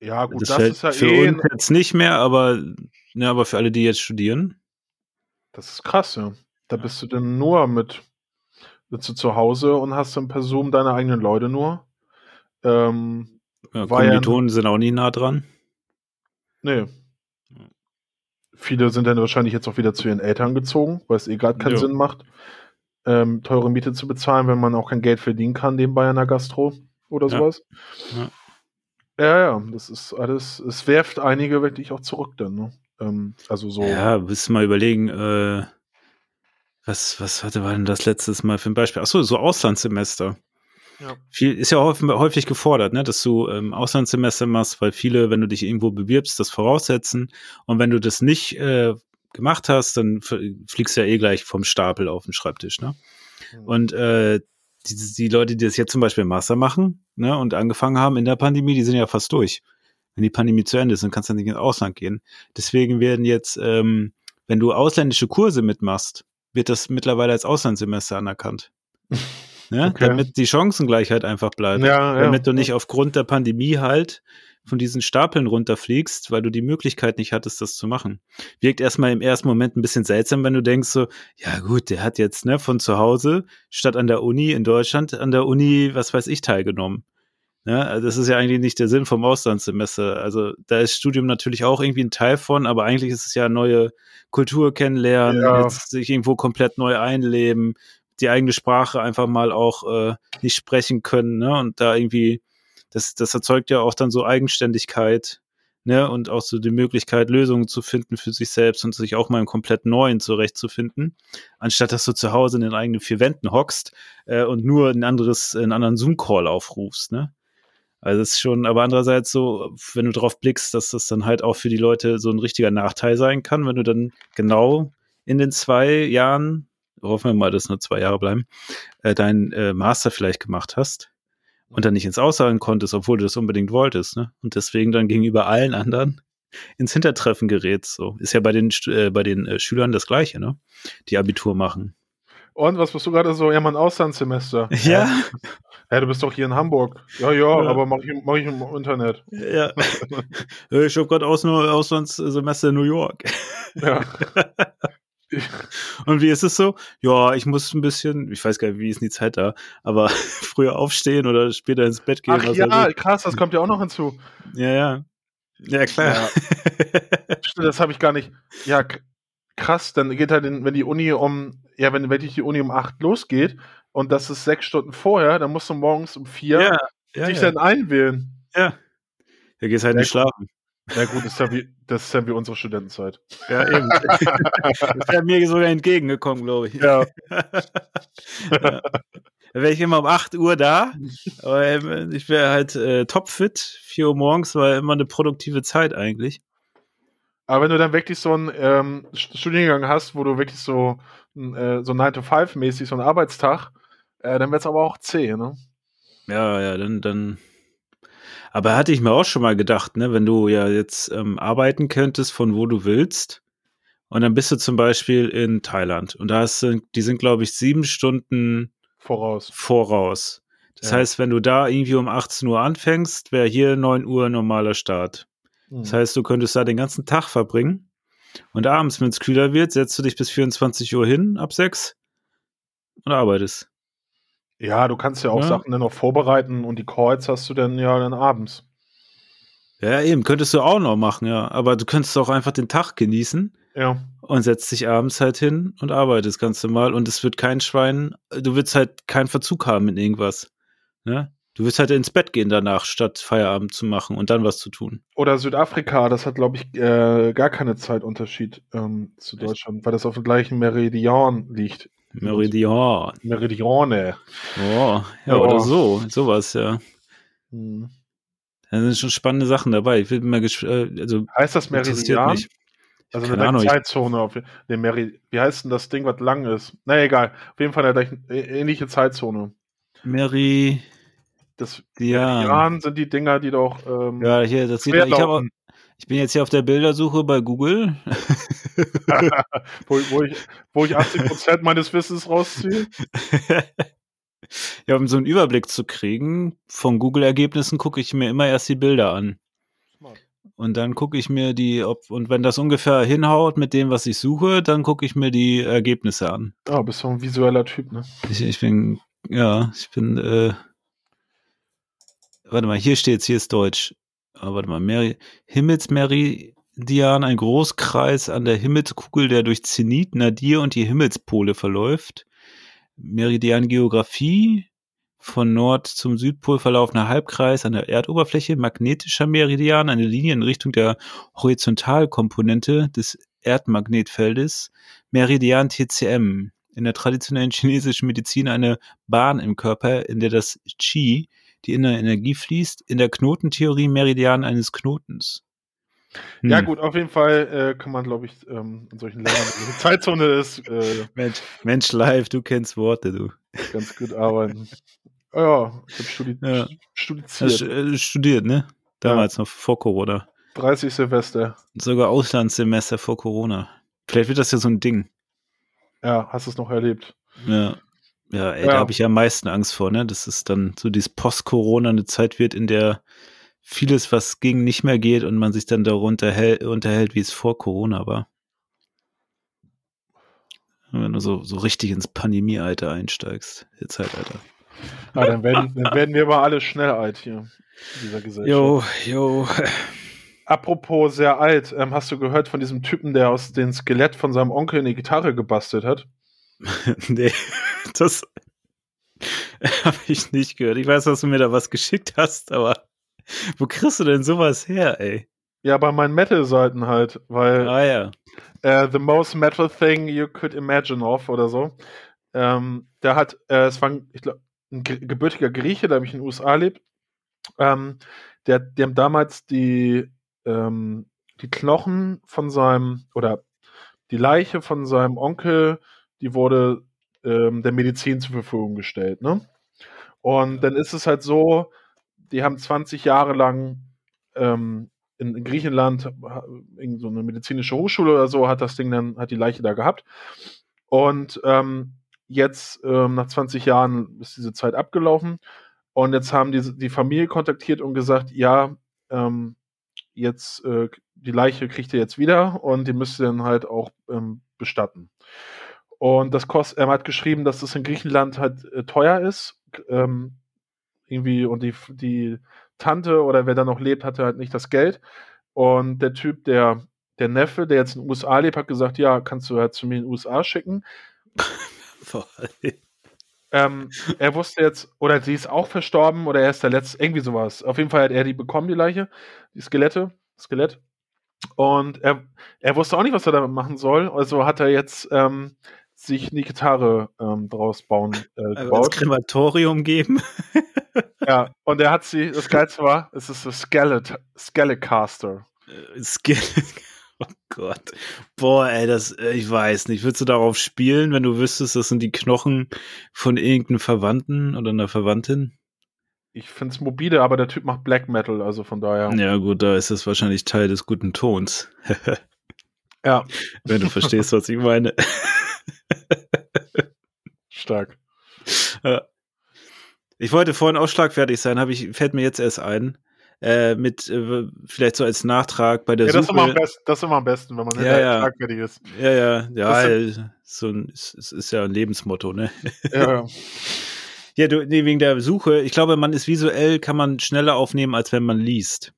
C: Ja, gut, das, das ist ja
B: für eh uns jetzt nicht mehr, aber, ja, aber für alle, die jetzt studieren.
C: Das ist krass, ja. Da ja. bist du denn nur mit, bist du zu Hause und hast dann per Zoom deine eigenen Leute nur. Ähm,
B: ja, Kommilitonen ja, sind auch nie nah dran.
C: Nee. Viele sind dann wahrscheinlich jetzt auch wieder zu ihren Eltern gezogen, weil es eh gerade keinen jo. Sinn macht, ähm, teure Miete zu bezahlen, wenn man auch kein Geld verdienen kann nebenbei der Gastro oder ja. sowas. Ja. ja, ja, das ist alles, es werft einige wirklich auch zurück dann, ne? Ähm, also so.
B: Ja, willst du mal überlegen, äh, was, was hatte war denn das letztes Mal für ein Beispiel? Achso, so Auslandssemester.
C: Ja.
B: Viel, ist ja häufig, gefordert, ne, dass du ähm, Auslandssemester machst, weil viele, wenn du dich irgendwo bewirbst, das voraussetzen. Und wenn du das nicht äh, gemacht hast, dann fliegst du ja eh gleich vom Stapel auf den Schreibtisch. Ne?
C: Mhm.
B: Und äh, die, die Leute, die das jetzt zum Beispiel im Master machen ne, und angefangen haben in der Pandemie, die sind ja fast durch. Wenn die Pandemie zu Ende ist, dann kannst du nicht ins Ausland gehen. Deswegen werden jetzt, ähm, wenn du ausländische Kurse mitmachst, wird das mittlerweile als Auslandssemester anerkannt. (laughs) Ne?
C: Okay.
B: Damit die Chancengleichheit einfach bleibt.
C: Ja, ja.
B: Damit du nicht aufgrund der Pandemie halt von diesen Stapeln runterfliegst, weil du die Möglichkeit nicht hattest, das zu machen. Wirkt erstmal im ersten Moment ein bisschen seltsam, wenn du denkst so, ja gut, der hat jetzt ne, von zu Hause statt an der Uni in Deutschland an der Uni, was weiß ich, teilgenommen. Ne? Also das ist ja eigentlich nicht der Sinn vom Auslandssemester. Also da ist Studium natürlich auch irgendwie ein Teil von, aber eigentlich ist es ja neue Kultur kennenlernen,
C: Ja.
B: jetzt sich irgendwo komplett neu einleben, die eigene Sprache einfach mal auch äh, nicht sprechen können, ne? Und da irgendwie, das, das erzeugt ja auch dann so Eigenständigkeit, ne? Und auch so die Möglichkeit, Lösungen zu finden für sich selbst und sich auch mal im komplett Neuen zurechtzufinden, anstatt dass du zu Hause in den eigenen vier Wänden hockst äh, und nur ein anderes, einen anderen Zoom-Call aufrufst, ne? Also es ist schon, aber andererseits so, wenn du drauf blickst, dass das dann halt auch für die Leute so ein richtiger Nachteil sein kann, wenn du dann genau in den zwei Jahren, hoffen wir mal, dass nur zwei Jahre bleiben, äh, deinen äh, Master vielleicht gemacht hast und dann nicht ins Ausland konntest, obwohl du das unbedingt wolltest, ne? Und deswegen dann gegenüber allen anderen ins Hintertreffen gerätst. So ist ja bei den äh, bei den äh, Schülern das Gleiche, ne? Die Abitur machen.
C: Und was bist du gerade so? Ja, mein Auslandssemester. (laughs)
B: Ja,
C: Hä, du bist doch hier in Hamburg. Ja, ja,
B: Ja.
C: aber mach ich, mach ich im Internet.
B: ja. (laughs) Ich habe gerade Aus Auslandssemester in New York.
C: Ja. (laughs) (laughs)
B: Und wie ist es so? Ja, ich muss ein bisschen, ich weiß gar nicht, wie ist denn die Zeit da, aber (laughs) früher aufstehen oder später ins Bett gehen.
C: Ach ja,
B: ich.
C: krass, das kommt ja auch noch hinzu.
B: ja, ja. Ja, klar. (laughs)
C: Stimmt, Das habe ich gar nicht. Ja, krass, dann geht halt, wenn die Uni um, ja, wenn wirklich die Uni um 8 losgeht und das ist sechs Stunden vorher, dann musst du morgens um 4
B: ja, ja,
C: dich
B: ja.
C: dann einwählen.
B: ja. Da gehst halt
C: Ja,
B: nicht schlafen.
C: Na gut, das ist ja wie, das ist ja wie unsere Studentenzeit.
B: Ja, eben. (laughs) das wäre mir sogar entgegengekommen, glaube ich.
C: Ja. (laughs)
B: Ja. Da wäre ich immer um 8 Uhr da, aber ähm, ich wäre halt äh, topfit. 4 Uhr morgens war immer eine produktive Zeit eigentlich.
C: Aber wenn du dann wirklich so einen ähm, St- Studiengang hast, wo du wirklich so, äh, so 9-to-5-mäßig, so einen Arbeitstag, äh, dann wird es aber auch zäh, ne?
B: Ja, ja, dann, dann. Aber hatte ich mir auch schon mal gedacht, ne, wenn du ja jetzt ähm, arbeiten könntest, von wo du willst, und dann bist du zum Beispiel in Thailand und da hast du, die sind, glaube ich, sieben Stunden
C: Voraus.
B: voraus. Das
C: Ja.
B: heißt, wenn du da irgendwie um 18 Uhr anfängst, wäre hier 9 Uhr normaler Start. Das
C: Hm.
B: heißt, du könntest da den ganzen Tag verbringen und abends, wenn es kühler wird, setzt du dich bis 24 Uhr hin, ab 6 und arbeitest.
C: Ja, du kannst ja auch
B: Ja.
C: Sachen dann noch vorbereiten und die Calls hast du dann ja dann abends.
B: Ja, eben, könntest du auch noch machen, ja. Aber du könntest auch einfach den Tag genießen
C: Ja.
B: und setzt dich abends halt hin und arbeitest ganz normal und es wird kein Schwein, du wirst halt keinen Verzug haben in irgendwas. Ne? Du wirst halt ins Bett gehen danach, statt Feierabend zu machen und dann was zu tun.
C: Oder Südafrika, das hat, glaube ich, äh, gar keinen Zeitunterschied ähm, zu
B: Echt?
C: Deutschland, weil das auf dem gleichen Meridian liegt.
B: Meridian.
C: Meridiane.
B: Oh, ja,
C: Ja.
B: oder so. Sowas, ja.
C: Hm.
B: Da sind schon spannende Sachen dabei. Ich bin mal äh, also
C: Heißt das Meridian?
B: mich.
C: Also
B: Keine
C: eine
B: Ahnung,
C: Zeitzone. Auf, nee, Meri wie heißt denn das Ding, was lang ist? Na egal. Auf jeden Fall eine gleichen- äh, ähnliche Zeitzone.
B: Meridian.
C: Das Meridian sind die Dinger, die doch. Ähm,
B: Ja, hier, das sieht ich, auch-. Ich bin jetzt hier auf der Bildersuche bei Google. (laughs)
C: wo, wo, ich, wo ich 80% meines Wissens rausziehe. (laughs)
B: ja, um so einen Überblick zu kriegen von Google-Ergebnissen, gucke ich mir immer erst die Bilder an. Und dann gucke ich mir die, ob, und wenn das ungefähr hinhaut mit dem, was ich suche, dann gucke ich mir die Ergebnisse an.
C: Ah, bist du ein visueller Typ, ne?
B: Ich, ich bin, ja, ich bin, äh, warte mal, hier steht's, hier ist Deutsch. Aber warte mal, Meri Himmelsmeridian, ein Großkreis an der Himmelskugel, der durch Zenit, Nadir und die Himmelspole verläuft. Meridian Geographie, von Nord zum Südpol verlaufender Halbkreis an der Erdoberfläche, magnetischer Meridian, eine Linie in Richtung der Horizontalkomponente des Erdmagnetfeldes, Meridian TCM, in der traditionellen chinesischen Medizin eine Bahn im Körper, in der das Qi, die innere Energie fließt, in der Knotentheorie Meridian eines Knotens.
C: Ja,
B: Hm.
C: gut, auf jeden Fall äh, kann man, glaube ich, ähm, in solchen Ländern, wo die Zeitzone ist, äh,
B: Mensch, Mensch live, du kennst Worte, du.
C: ganz gut arbeiten. Ja, ich habe studi
B: Ja.
C: studiert.
B: Hast äh, studiert, ne? Damals noch vor Corona.
C: 30 Silvester.
B: Sogar Auslandssemester vor Corona. Vielleicht wird das ja so ein Ding.
C: Ja, hast du es noch erlebt?
B: Ja. Ja, ey,
C: Ja.
B: da habe ich ja am meisten Angst vor, ne? Dass es dann so dieses Post-Corona eine Zeit wird, in der vieles, was ging, nicht mehr geht und man sich dann darunter unterhält, wie es vor Corona war. Wenn du so, so richtig ins Pandemie-Alter einsteigst, der Zeitalter.
C: Ah, dann, werden, dann werden wir aber alle schnell alt hier in dieser Gesellschaft.
B: Jo, jo.
C: Apropos sehr alt, ähm, hast du gehört von diesem Typen, der aus dem Skelett von seinem Onkel eine Gitarre gebastelt hat? (laughs)
B: nee, das (laughs) habe ich nicht gehört. Ich weiß, dass du mir da was geschickt hast, aber wo kriegst du denn sowas her, ey?
C: Ja, bei meinen Metal-Seiten halt, weil
B: Ah ja.
C: äh, The Most Metal Thing You Could Imagine of oder so. Ähm, der hat, äh, es war, ein, ich glaube, ein ge- gebürtiger Grieche, der nämlich in den USA lebt. Ähm, der, die haben damals die, ähm, die Knochen von seinem, oder die Leiche von seinem Onkel, die wurde ähm, der Medizin zur Verfügung gestellt, ne? Und dann ist es halt so, die haben 20 Jahre lang ähm, in, in Griechenland so eine medizinische Hochschule oder so hat das Ding dann, hat die Leiche da gehabt. Und ähm, jetzt, ähm, nach 20 Jahren, ist diese Zeit abgelaufen. Und jetzt haben die, die Familie kontaktiert und gesagt, ja, ähm, jetzt äh, die Leiche kriegt ihr jetzt wieder und die müsst ihr dann halt auch ähm, bestatten. Und das kostet, er hat geschrieben, dass das in Griechenland halt äh, teuer ist. Ähm, irgendwie, und die, die Tante oder wer da noch lebt, hatte halt nicht das Geld. Und der Typ, der, der Neffe, der jetzt in den USA lebt, hat gesagt, ja, kannst du halt zu mir in den USA schicken. (laughs) Ähm, er wusste jetzt, oder sie ist auch verstorben, oder er ist der letzte, irgendwie sowas. Auf jeden Fall hat er die bekommen, die Leiche, die Skelette, Skelett. Und er, er wusste auch nicht, was er damit machen soll. Also hat er jetzt ähm, sich eine Gitarre ähm, draus bauen äh,
B: als
C: gebaut.
B: Krematorium geben. (laughs)
C: Ja, und er hat sie, das Geilste war, es ist das Skelet, Skelecaster.
B: Skill. (laughs) Oh Gott. Boah, ey, das, äh, ich weiß nicht. Würdest du darauf spielen, wenn du wüsstest, das sind die Knochen von irgendeinem Verwandten oder einer Verwandtin?
C: Ich finde es mobile, aber der Typ macht Black Metal, also von daher.
B: Ja, gut, da ist es wahrscheinlich Teil des guten Tons. (laughs)
C: Ja,
B: wenn du verstehst, was ich meine.
C: Stark.
B: Ich wollte vorhin auch schlagfertig sein, habe ich, fällt mir jetzt erst ein. Äh, mit, äh, vielleicht so als Nachtrag bei der
C: Ja, das ist, immer am
B: Suche.
C: besten, das ist immer am besten, wenn man
B: Ja, ja.
C: schlagfertig ist.
B: Ja, ja, ja,
C: Das
B: äh, so ein, es ist ja ein Lebensmotto, ne?
C: Ja, ja. (laughs)
B: Ja, du, nee, wegen der Suche. Ich glaube, man ist visuell, kann man schneller aufnehmen, als wenn man liest.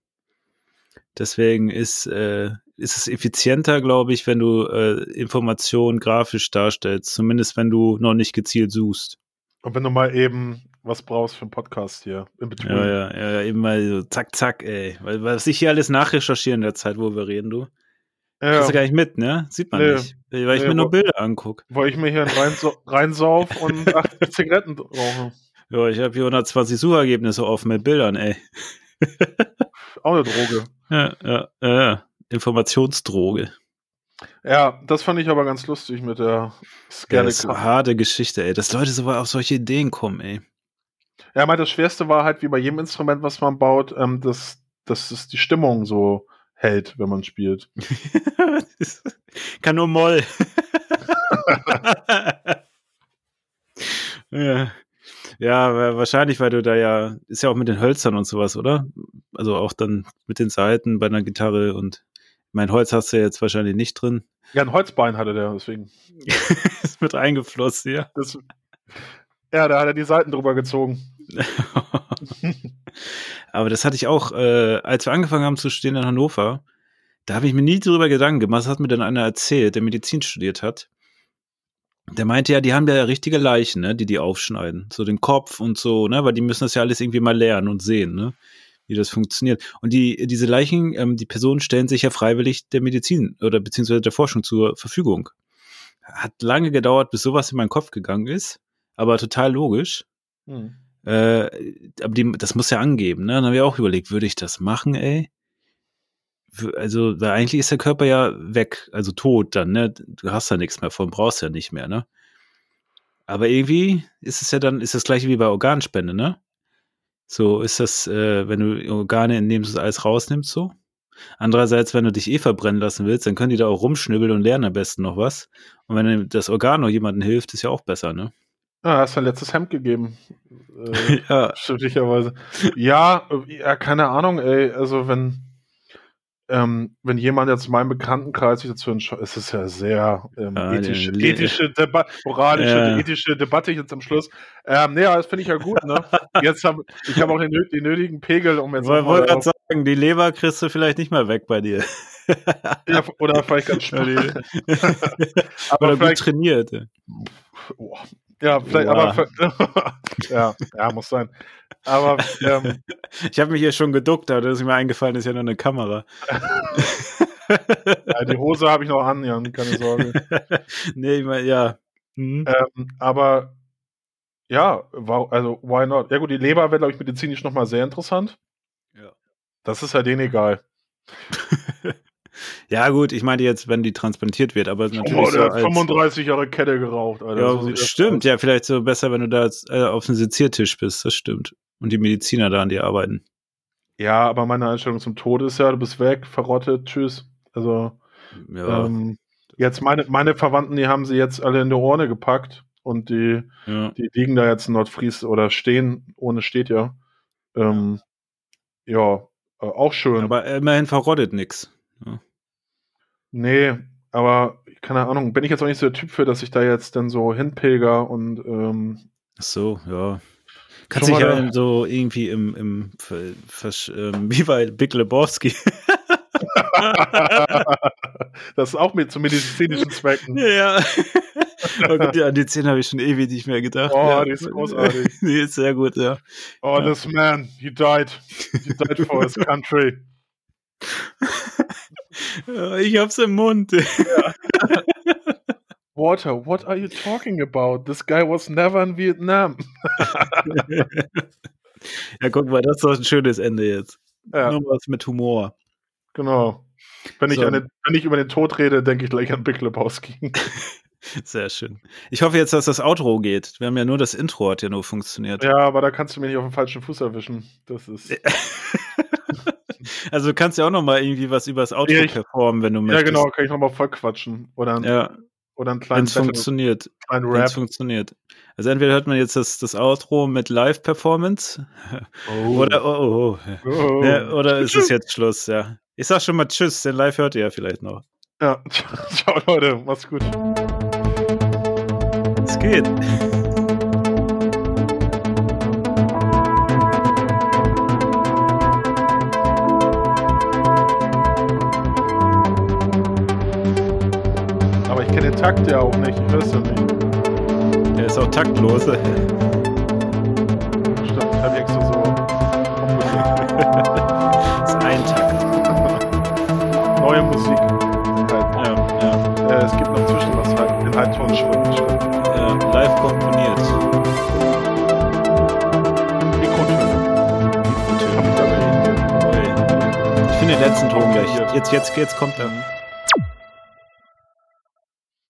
B: Deswegen ist, äh, ist es effizienter, glaube ich, wenn du äh, Informationen grafisch darstellst. Zumindest wenn du noch nicht gezielt suchst.
C: Und wenn du mal eben was brauchst für einen Podcast hier, in between.
B: Ja, ja, ja, ja, eben mal so zack, zack, ey. Weil, was ich hier alles nachrecherchiere in der Zeit, wo wir reden, du.
C: Ja,
B: Kriegst du gar nicht mit, ne? Sieht man
C: Nee.
B: nicht. Weil ich
C: Nee,
B: mir nur
C: wo-
B: Bilder angucke.
C: Weil ich mir hier reinsauf (laughs) und acht Zigaretten rauche.
B: Ja, ich habe hier 120 Suchergebnisse offen mit Bildern, ey.
C: Auch eine Droge.
B: Ja, ja, ja. Informationsdroge.
C: Ja, das fand ich aber ganz lustig mit der Skeleton.
B: das ist eine harte Geschichte, ey. Dass Leute so auf solche Ideen kommen, ey.
C: Ja, mein, das Schwerste war halt, wie bei jedem Instrument, was man baut, ähm, dass, dass es die Stimmung so hält, wenn man spielt. (laughs)
B: Kann nur Moll. (laughs) ja. Ja, wa- wahrscheinlich, weil du da ja, ist ja auch mit den Hölzern und sowas, oder? Also auch dann mit den Saiten bei einer Gitarre und mein Holz hast du jetzt wahrscheinlich nicht drin.
C: Ja, ein Holzbein hatte der, deswegen. (laughs)
B: ist mit eingeflossen, ja.
C: Das, ja, da hat er die Seiten drüber gezogen. (laughs)
B: Aber das hatte ich auch, äh, als wir angefangen haben zu studieren in Hannover, da habe ich mir nie drüber Gedanken gemacht. Das hat mir dann einer erzählt, der Medizin studiert hat. Der meinte ja, die haben ja richtige Leichen, ne, die die aufschneiden. So den Kopf und so, ne, weil die müssen das ja alles irgendwie mal lernen und sehen, ne, wie das funktioniert. Und die, diese Leichen, ähm, die Personen stellen sich ja freiwillig der Medizin oder beziehungsweise der Forschung zur Verfügung. hat lange gedauert, bis sowas in meinen Kopf gegangen ist, aber total logisch.
C: Hm.
B: Äh, aber die, das muss ja angeben, ne? Dann habe ich auch überlegt, würde ich das machen, ey? Also, weil eigentlich ist der Körper ja weg, also tot dann, ne? Du hast ja nichts mehr von, brauchst ja nicht mehr, ne? Aber irgendwie ist es ja dann, ist das gleiche wie bei Organspende, ne? So ist das, äh, wenn du Organe entnimmst, alles rausnimmst, so. Andererseits, wenn du dich eh verbrennen lassen willst, dann können die da auch rumschnibbeln und lernen am besten noch was. Und wenn das Organ noch jemandem hilft, ist ja auch besser, ne?
C: Ah, hast dein letztes Hemd gegeben. Äh, (laughs)
B: Ja,
C: Stimmlicherweise. Ja, äh, ja, keine Ahnung, ey. Also wenn, ähm, wenn jemand jetzt in meinem Bekanntenkreis sich dazu entscheidet, es ist ja sehr ähm,
B: Ja,
C: ethische,
B: die-
C: ethische Debatte, moralische,
B: Ja.
C: ethische Debatte jetzt am Schluss. Ähm, nee, ja, das finde ich ja gut, ne? Jetzt hab, ich habe auch den, den nötigen Pegel, um jetzt
B: ich wollte gerade sagen, die Leber kriegst du vielleicht nicht mehr weg bei dir.
C: ja, oder vielleicht ganz (laughs) spannend. aber
B: Oder gut
C: vielleicht,
B: trainiert.
C: oh, ja, vielleicht,
B: Oha.
C: aber (laughs) ja, ja, muss sein. Aber ähm, (laughs)
B: Ich habe mich hier schon geduckt, aber das ist mir eingefallen, ist ja nur eine Kamera. (laughs)
C: ja, die Hose habe ich noch an, Jan, keine Sorge.
B: nee, ich meine, ja. Hm.
C: Ähm, aber ja, also why not? Ja gut, die Leber wäre, glaube ich, medizinisch nochmal sehr interessant.
B: Ja.
C: Das ist ja denen egal.
B: Ja, gut, ich meinte jetzt, wenn die transplantiert wird, aber natürlich.
C: Oh,
B: so
C: der hat
B: als,
C: 35 Jahre Kette geraucht, Alter.
B: ja,
C: So
B: stimmt, ja, vielleicht so besser, wenn du da jetzt, äh, auf dem Seziertisch bist, das stimmt. Und die Mediziner da an dir arbeiten.
C: Ja, aber meine Einstellung zum Tod ist ja, du bist weg, verrottet, tschüss. Also,
B: Ja,
C: ähm, jetzt meine, meine Verwandten, die haben sie jetzt alle in die Urne gepackt und die,
B: ja.
C: die liegen da jetzt in Nordfries oder stehen, ohne steht ja. Ähm, ja, äh, auch schön.
B: Aber immerhin verrottet nix.
C: Nee, aber keine Ahnung, bin ich jetzt auch nicht so der Typ für, dass ich da jetzt dann so hinpilger und ähm,
B: Ach so, ja. Kannst dich ja so irgendwie im, im ähm, (laughs) wie bei Big Lebowski. (laughs)
C: das ist auch mit zu medizinischen Zwecken.
B: ja. (laughs) oh Gott, ja, an die 10 habe ich schon ewig nicht mehr gedacht.
C: Oh,
B: ja.
C: die ist großartig.
B: die ist sehr gut, ja.
C: Oh, this man, he died. He died for his country.
B: Ja, Ich hab's im Mund. (laughs)
C: Walter, what are you talking about? This guy was never in Vietnam. (laughs)
B: ja, guck mal, das ist doch ein schönes Ende jetzt.
C: Ja,
B: Nur was mit Humor.
C: genau. Wenn ich,
B: So.
C: an den, wenn ich über den Tod rede, denke ich gleich an Big Lebowski. (laughs)
B: Sehr schön. Ich hoffe jetzt, dass das Outro geht. Wir haben ja nur das Intro hat ja nur funktioniert.
C: ja, aber da kannst du mir nicht auf den falschen Fuß erwischen. Das ist.
B: Also du kannst ja auch noch mal irgendwie was über das Outro
C: Ja, ich-
B: performen, wenn du
C: Ja,
B: möchtest.
C: genau, kann ich nochmal voll quatschen. Oder, ein,
B: Ja,
C: oder einen
B: wenn
C: kleinen,
B: es
C: Battle-
B: funktioniert.
C: kleinen Rap.
B: es funktioniert. Also entweder hört man jetzt das, das Outro mit Live-Performance
C: Oh.
B: oder oh, oh, oh.
C: Oh.
B: Ja, oder ist es jetzt Schluss, ja. Ich sag schon mal Tschüss, denn live hört ihr ja vielleicht noch.
C: Ja, (laughs) ciao Leute, mach's gut.
B: Es geht.
C: Takt ja auch nicht, ich weiß ja nicht.
B: Er ist auch taktlos.
C: Stimmt, ich hab extra so
B: Das (laughs) ist ein Takt.
C: neue Musik. Halt.
B: Ja, ja.
C: Äh, es gibt noch zwischen was halt in Halbtonschritt.
B: ja. Live komponiert. Ich finde den letzten Ton gleich. Jetzt, jetzt, jetzt kommt er.